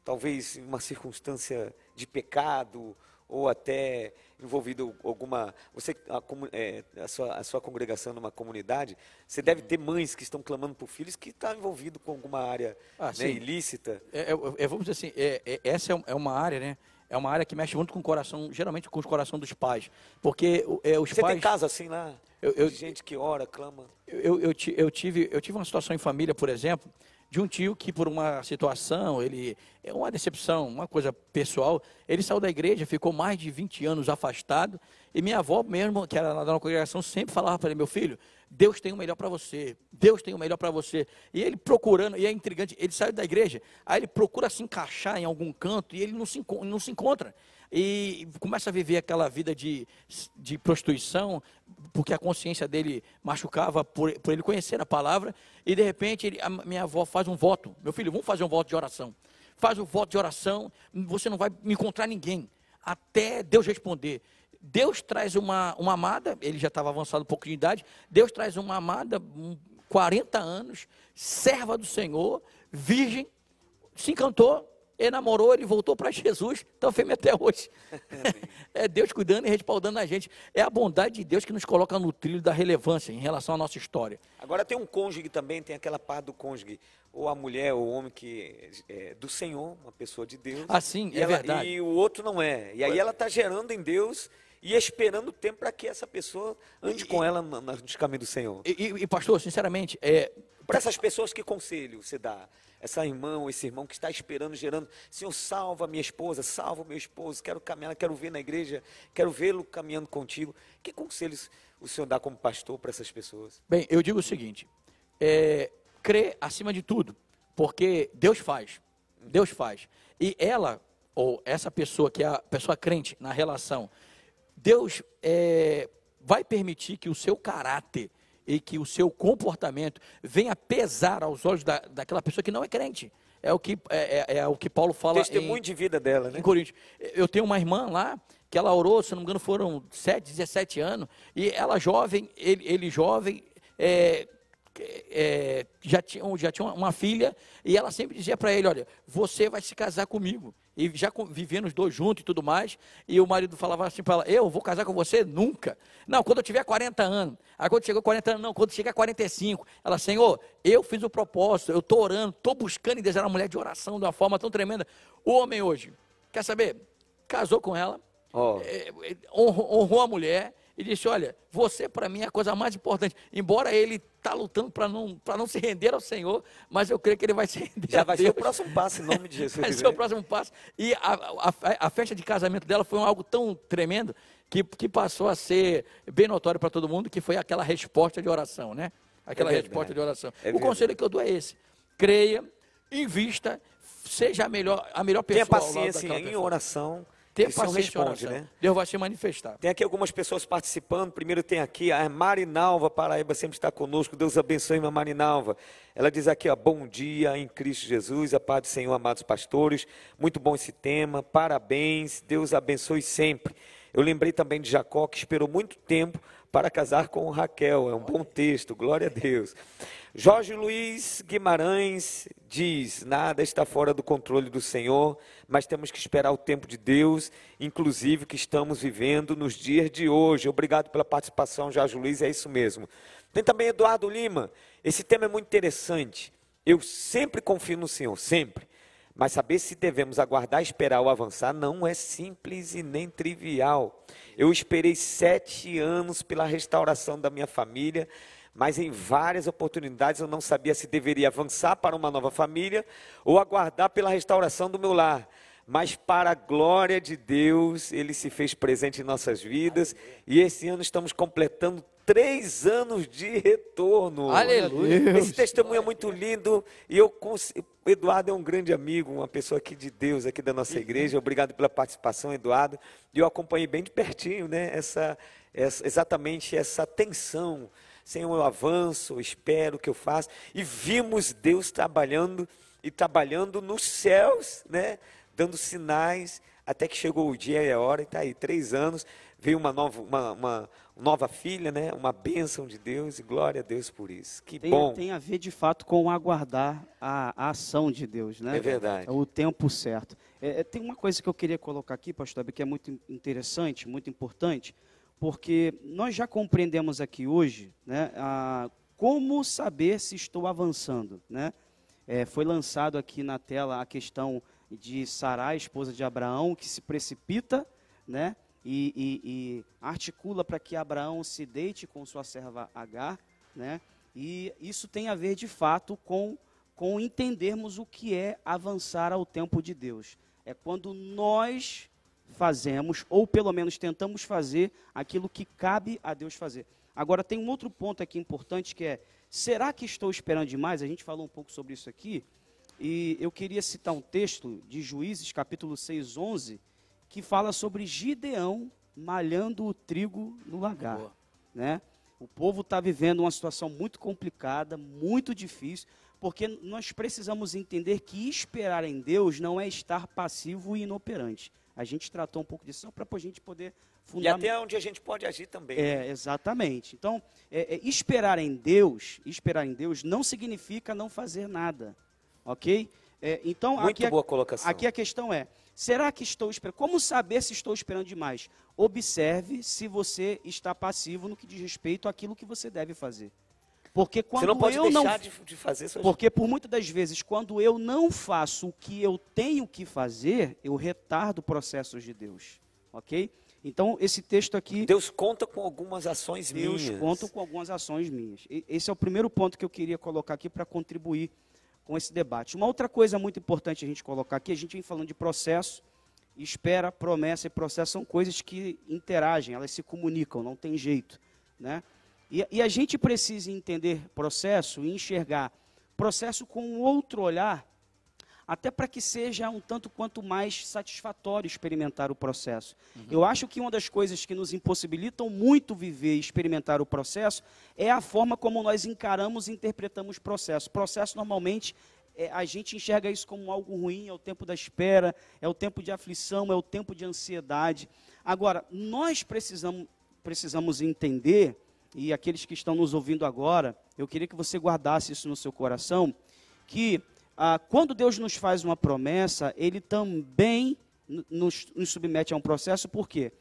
talvez uma circunstância de pecado ou até envolvido alguma. Você, a, é, a, sua, a sua congregação numa comunidade, você deve ter mães que estão clamando por filhos que estão envolvidos com alguma área ah, né, ilícita. É, é, é, vamos dizer assim, é, é, essa é uma área, né? É uma área que mexe muito com o coração, geralmente com o coração dos pais. Porque é, os Você pais. tem caso assim lá? Eu, eu, gente que ora, clama. Eu, eu, eu, tive, eu tive uma situação em família, por exemplo, de um tio que por uma situação, ele é uma decepção, uma coisa pessoal, ele saiu da igreja, ficou mais de 20 anos afastado, e minha avó mesmo, que era da congregação, sempre falava para ele, meu filho, Deus tem o melhor para você, Deus tem o melhor para você. E ele procurando, e é intrigante, ele saiu da igreja, aí ele procura se encaixar em algum canto e ele não se, não se encontra e começa a viver aquela vida de, de prostituição, porque a consciência dele machucava por, por ele conhecer a palavra, e de repente ele, a minha avó faz um voto, meu filho, vamos fazer um voto de oração. Faz o um voto de oração, você não vai me encontrar ninguém, até Deus responder. Deus traz uma, uma amada, ele já estava avançado um pouco de idade, Deus traz uma amada, 40 anos, serva do Senhor, virgem, se encantou, ele namorou, ele voltou para Jesus, então firme até hoje. é Deus cuidando e respaldando a gente. É a bondade de Deus que nos coloca no trilho da relevância em relação à nossa história. Agora tem um cônjuge também, tem aquela parte do cônjuge, ou a mulher, ou o homem que é do Senhor, uma pessoa de Deus. Assim, é ela, verdade. E o outro não é. E aí ela está gerando em Deus e esperando o tempo para que essa pessoa ande e, com ela nos caminhos do Senhor. E, e, e pastor, sinceramente, é, para essas pessoas, que conselho você dá? Essa irmã, esse irmão que está esperando, gerando, Senhor, salva minha esposa, salva meu esposo, quero caminhar, quero ver na igreja, quero vê-lo caminhando contigo. Que conselhos o Senhor dá como pastor para essas pessoas? Bem, eu digo o seguinte: é, crê acima de tudo, porque Deus faz. Deus faz. E ela, ou essa pessoa que é a pessoa crente na relação, Deus é, vai permitir que o seu caráter e que o seu comportamento venha pesar aos olhos da, daquela pessoa que não é crente. É o que, é, é, é o que Paulo fala. Testemunho em, de vida dela, né? Em Coríntios. Eu tenho uma irmã lá que ela orou, se não me engano, foram 7, 17 anos, e ela jovem, ele, ele jovem, é, é, já, tinha, já tinha uma filha, e ela sempre dizia para ele: Olha, você vai se casar comigo e já vivendo os dois juntos e tudo mais. E o marido falava assim para ela: Eu vou casar com você? Nunca. Não, quando eu tiver 40 anos. Aí quando chegou 40 anos, não, quando chegar 45. Ela, Senhor, eu fiz o propósito, eu estou orando, estou buscando e desejando uma mulher de oração de uma forma tão tremenda. O homem hoje, quer saber? Casou com ela, oh. honrou, honrou a mulher e disse: Olha, você para mim é a coisa mais importante. Embora ele está lutando para não, não se render ao Senhor, mas eu creio que ele vai se render. Já vai Deus. ser o próximo passo, em nome de Jesus. vai ser o próximo passo. E a, a, a, festa de casamento dela foi algo tão tremendo que, que passou a ser bem notório para todo mundo, que foi aquela resposta de oração, né? Aquela é resposta de oração. É o conselho que eu dou é esse: creia, invista, seja a melhor, a melhor pessoa. Tenha paciência em oração ter paciência responde, né? Deus vai se manifestar. Tem aqui algumas pessoas participando. Primeiro tem aqui a Marinalva Paraíba, sempre está conosco. Deus abençoe, irmã Marinalva. Ela diz aqui, ó, bom dia em Cristo Jesus, a paz do Senhor, amados pastores. Muito bom esse tema, parabéns, Deus abençoe sempre. Eu lembrei também de Jacó, que esperou muito tempo para casar com Raquel. É um bom texto, glória a Deus. Jorge Luiz Guimarães diz: nada está fora do controle do Senhor, mas temos que esperar o tempo de Deus, inclusive que estamos vivendo nos dias de hoje. Obrigado pela participação, Jorge Luiz, é isso mesmo. Tem também Eduardo Lima. Esse tema é muito interessante. Eu sempre confio no Senhor, sempre. Mas saber se devemos aguardar, esperar ou avançar não é simples e nem trivial. Eu esperei sete anos pela restauração da minha família mas em várias oportunidades eu não sabia se deveria avançar para uma nova família ou aguardar pela restauração do meu lar. Mas para a glória de Deus, Ele se fez presente em nossas vidas e esse ano estamos completando três anos de retorno. Aleluia. Esse testemunho é muito lindo e eu Eduardo é um grande amigo, uma pessoa aqui de Deus, aqui da nossa igreja. Obrigado pela participação, Eduardo. E eu acompanhei bem de pertinho, né? Essa, essa exatamente essa tensão Senhor, eu avanço, eu espero que eu faça. E vimos Deus trabalhando e trabalhando nos céus, né? Dando sinais, até que chegou o dia e a hora, e está aí, três anos, veio uma nova, uma, uma, nova filha, né? Uma bênção de Deus, e glória a Deus por isso. Que tem, bom. Tem a ver, de fato, com aguardar a, a ação de Deus, né? É verdade. É o tempo certo. É, é tem uma coisa que eu queria colocar aqui, pastor, que é muito interessante, muito importante, porque nós já compreendemos aqui hoje né, a, como saber se estou avançando. Né? É, foi lançado aqui na tela a questão de Sarai, esposa de Abraão, que se precipita né, e, e, e articula para que Abraão se deite com sua serva Agar. Né, e isso tem a ver, de fato, com, com entendermos o que é avançar ao tempo de Deus. É quando nós fazemos, ou pelo menos tentamos fazer, aquilo que cabe a Deus fazer. Agora, tem um outro ponto aqui importante que é: será que estou esperando demais? A gente falou um pouco sobre isso aqui, e eu queria citar um texto de Juízes, capítulo 6, 11, que fala sobre Gideão malhando o trigo no lagar. Né? O povo está vivendo uma situação muito complicada, muito difícil, porque nós precisamos entender que esperar em Deus não é estar passivo e inoperante A gente tratou um pouco disso só para a gente poder E fundamentar. até onde a gente pode agir também. né? É, exatamente. Então, é, é, esperar em Deus, esperar em Deus não significa não fazer nada, ok? É, então, Muito aqui, a- boa colocação. aqui a questão é, será que estou esperando? Como saber se estou esperando demais? Observe se você está passivo no que diz respeito àquilo que você deve fazer. Porque quando Você não pode eu deixar não de, de fazer suas porque por muitas das vezes, quando eu não faço o que eu tenho que fazer, eu retardo processos de Deus. Ok? Então, esse texto aqui, Deus conta com algumas ações Deus minhas. conta com algumas ações minhas. E- Esse é o primeiro ponto que eu queria colocar aqui para contribuir com esse debate. Uma outra coisa muito importante a gente colocar aqui, a gente vem falando de processo, espera, promessa e processo são coisas que interagem, elas se comunicam, não tem jeito. Né? E, e a gente precisa entender processo e enxergar processo com um outro olhar, até para que seja um tanto quanto mais satisfatório experimentar o processo. Eu acho que uma das coisas que nos impossibilitam muito viver e experimentar o processo é a forma como nós encaramos e interpretamos o processo. Processo, normalmente, é, a gente enxerga isso como algo ruim, é o tempo da espera, é o tempo de aflição, é o tempo de ansiedade. Agora, nós precisamos, precisamos entender, e aqueles que estão nos ouvindo agora, eu queria que você guardasse isso no seu coração, que ah, quando Deus nos faz uma promessa, Ele também nos, nos submete a um processo, por quê?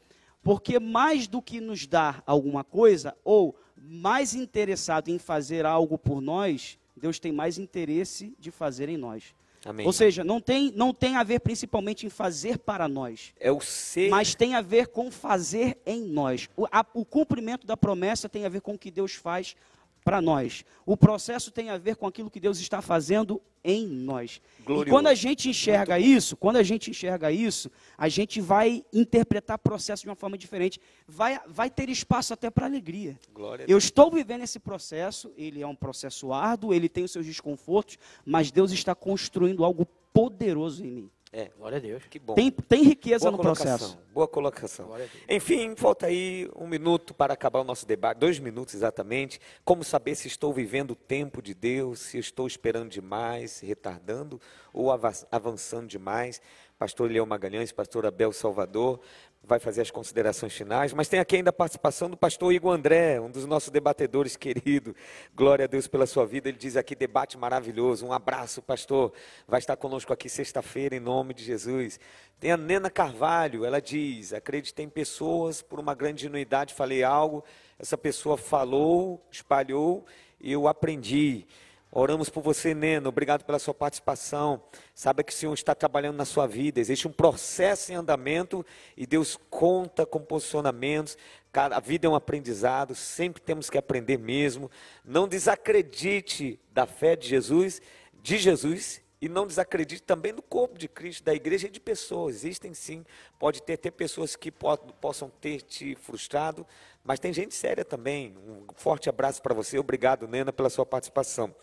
Porque mais do que nos dar alguma coisa, ou mais interessado em fazer algo por nós, Deus tem mais interesse de fazer em nós. Amém. Ou seja, não tem, não tem a ver principalmente em fazer para nós, é o ser. mas tem a ver com fazer em nós. O, a- o cumprimento da promessa tem a ver com o que Deus faz para nós. O processo tem a ver com aquilo que Deus está fazendo em nós. E Glorioso. quando a gente enxerga isso, quando a gente enxerga isso, a gente vai interpretar o processo de uma forma diferente. Vai, vai ter espaço até para alegria. Glória Eu estou vivendo esse processo, ele é um processo árduo, ele tem os seus desconfortos, mas Deus está construindo algo poderoso em mim. É, Glória a Deus. que bom. Tem, tem riqueza boa no colocação, processo. Boa colocação. Enfim, falta aí um minuto para acabar o nosso debate, dois minutos exatamente. Como saber se estou vivendo o tempo de Deus, se estou esperando demais, retardando ou ava- avançando demais. Pastor Leão Magalhães, pastor Abel Salvador, vai fazer as considerações finais, mas tem aqui ainda a participação do pastor Igor André, um dos nossos debatedores querido. Glória a Deus pela sua vida. Ele diz aqui debate maravilhoso. Um abraço, pastor. Vai estar conosco aqui sexta-feira em nome de Jesus. Tem a Nena Carvalho, ela diz: "Acreditei em pessoas por uma grande genuidade, falei algo, essa pessoa falou, espalhou e eu aprendi." Oramos por você, Nena. Obrigado pela sua participação. Saiba que o Senhor está trabalhando na sua vida. Existe um processo em andamento e Deus conta com posicionamentos. A vida é um aprendizado. Sempre temos que aprender mesmo. Não desacredite da fé de Jesus, de Jesus. E não desacredite também do corpo de Cristo, da igreja e de pessoas. Existem sim. Pode ter, ter pessoas que po- possam ter te frustrado, mas tem gente séria também. Um forte abraço para você. Obrigado, Nena, pela sua participação.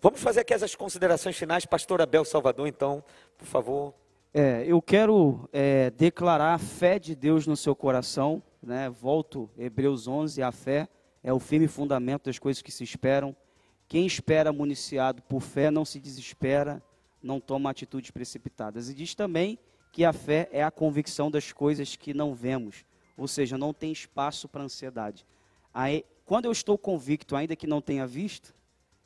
Vamos fazer aqui as considerações finais. Pastor Abel Salvador, então, por favor. É, eu quero é, declarar a fé de Deus no seu coração, né? Volto, Hebreus 11, a fé é o firme fundamento das coisas que se esperam. Quem espera municiado por fé não se desespera, não toma atitudes precipitadas. E diz também que a fé é a convicção das coisas que não vemos, ou seja, não tem espaço para ansiedade. Aí, quando eu estou convicto, ainda que não tenha visto,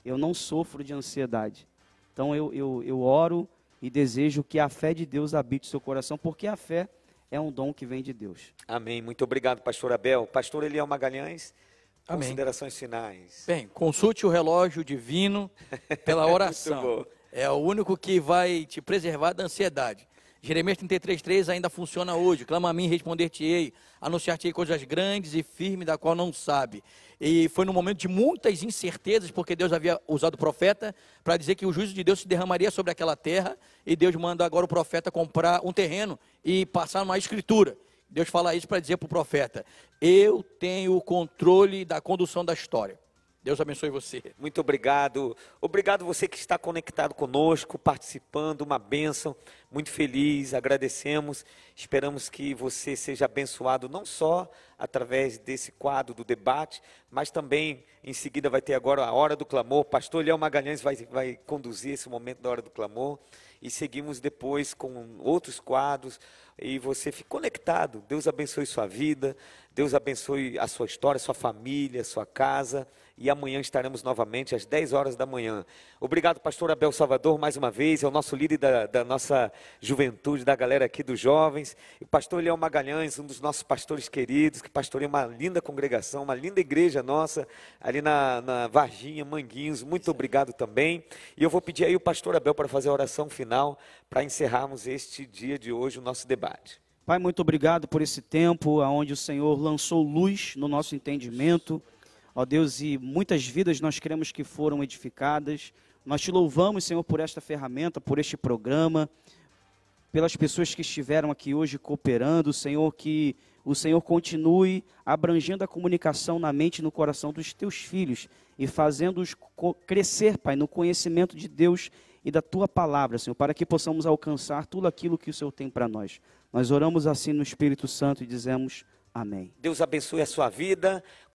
eu não sofro de ansiedade. Então eu, eu, eu oro e desejo que a fé de Deus habite o seu coração, porque a fé é um dom que vem de Deus. Amém. Muito obrigado, pastor Abel. Pastor Eliel Magalhães, Amém. considerações finais. Bem, consulte o relógio divino pela oração. É o único que vai te preservar da ansiedade. Jeremias 33,3 ainda funciona hoje. Clama a mim, responder-te-ei. Anunciar-te-ei coisas grandes e firmes, da qual não sabe. E foi num momento de muitas incertezas, porque Deus havia usado o profeta para dizer que o juízo de Deus se derramaria sobre aquela terra. E Deus manda agora o profeta comprar um terreno e passar uma escritura. Deus fala isso para dizer para o profeta: Eu tenho o controle da condução da história. Deus abençoe você. Muito obrigado. Obrigado você que está conectado conosco, participando, uma bênção. Muito feliz, agradecemos. Esperamos que você seja abençoado não só através desse quadro do debate, mas também em seguida vai ter agora a hora do clamor. Pastor Léo Magalhães vai, vai conduzir esse momento da hora do clamor e seguimos depois com outros quadros e você fique conectado. Deus abençoe sua vida, Deus abençoe a sua história, sua família, sua casa. E amanhã estaremos novamente às 10 horas da manhã. Obrigado, pastor Abel Salvador, mais uma vez. É o nosso líder da, da nossa juventude, da galera aqui dos jovens. E pastor Leão Magalhães, um dos nossos pastores queridos, que pastoreia uma linda congregação, uma linda igreja nossa, ali na, na Varginha, Manguinhos. Muito obrigado também. E eu vou pedir aí o pastor Abel para fazer a oração final, para encerrarmos este dia de hoje, o nosso debate. Pai, muito obrigado por esse tempo onde o Senhor lançou luz no nosso entendimento. Ó Deus, e muitas vidas nós queremos que foram edificadas. Nós te louvamos, Senhor, por esta ferramenta, por este programa, pelas pessoas que estiveram aqui hoje cooperando, Senhor, que o Senhor continue abrangendo a comunicação na mente e no coração dos teus filhos e fazendo-os crescer, Pai, no conhecimento de Deus e da tua palavra, Senhor, para que possamos alcançar tudo aquilo que o Senhor tem para nós. Nós oramos assim no Espírito Santo e dizemos amém. Deus abençoe a sua vida.